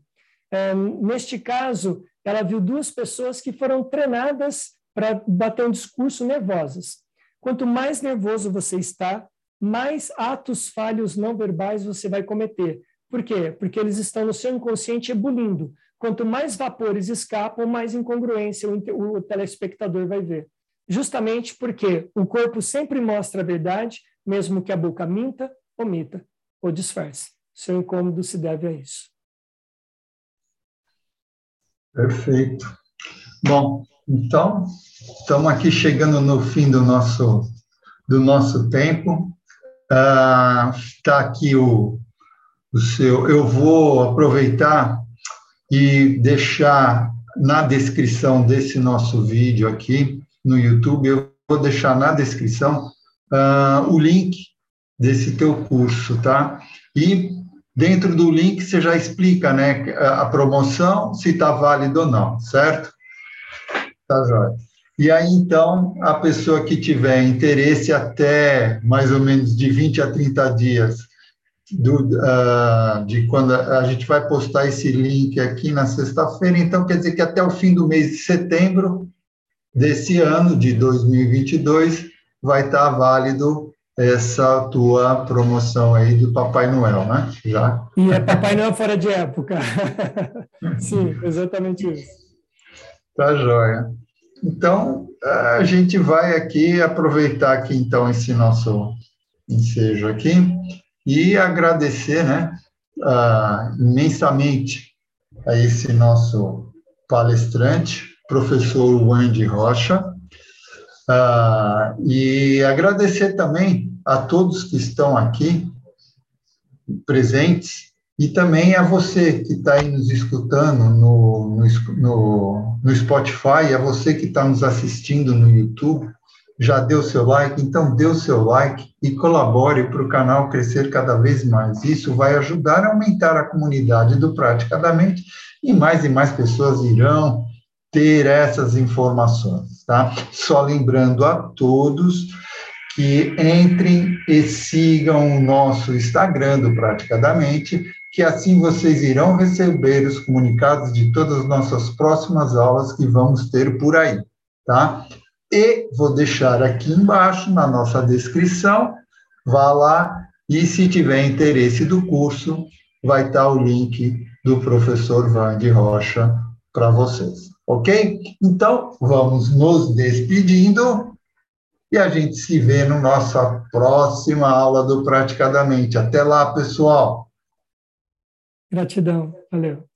É, neste caso, ela viu duas pessoas que foram treinadas para bater um discurso nervosas. Quanto mais nervoso você está, mais atos falhos não verbais você vai cometer. Por quê? Porque eles estão no seu inconsciente ebulindo. Quanto mais vapores escapam, mais incongruência o, telespectador vai ver. Justamente porque o corpo sempre mostra a verdade, mesmo que a boca minta, omita ou disfarce. Seu incômodo se deve a isso. Perfeito. Bom, então, estamos aqui chegando no fim do nosso, do nosso tempo. Está uh, aqui o, o seu. Eu vou aproveitar e deixar na descrição desse nosso vídeo aqui no YouTube, eu vou deixar na descrição uh, o link desse teu curso, tá? E dentro do link você já explica, né, a promoção, se está válido ou não, certo? Tá jóia. E aí, então, a pessoa que tiver interesse até mais ou menos de 20 a 30 dias do, uh, de quando a, gente vai postar esse link aqui na sexta-feira, então quer dizer que até o fim do mês de setembro desse ano, de 2022, vai estar válido essa tua promoção aí do Papai Noel, né? Já. E é Papai Noel fora de época. Sim, exatamente isso. Tá joia. Então, a gente vai aqui aproveitar aqui então esse nosso ensejo aqui e agradecer né, uh, imensamente a esse nosso palestrante, professor Wendy Rocha, uh, e agradecer também a todos que estão aqui presentes e também a você que está aí nos escutando no, no, no, Spotify, a você que está nos assistindo no YouTube já deu seu like, então dê o seu like e colabore para o canal crescer cada vez mais. Isso vai ajudar a aumentar a comunidade do Praticadamente e mais e mais pessoas irão ter essas informações, tá? Só lembrando a todos que entrem e sigam o nosso Instagram do Praticadamente, que assim vocês irão receber os comunicados de todas as nossas próximas aulas que vamos ter por aí, tá? E vou deixar aqui embaixo na nossa descrição, vá lá e se tiver interesse do curso, vai estar o link do professor Vande Rocha para vocês, ok? Então, vamos nos despedindo e a gente se vê na nossa próxima aula do Praticadamente. Até lá, pessoal! Gratidão, valeu.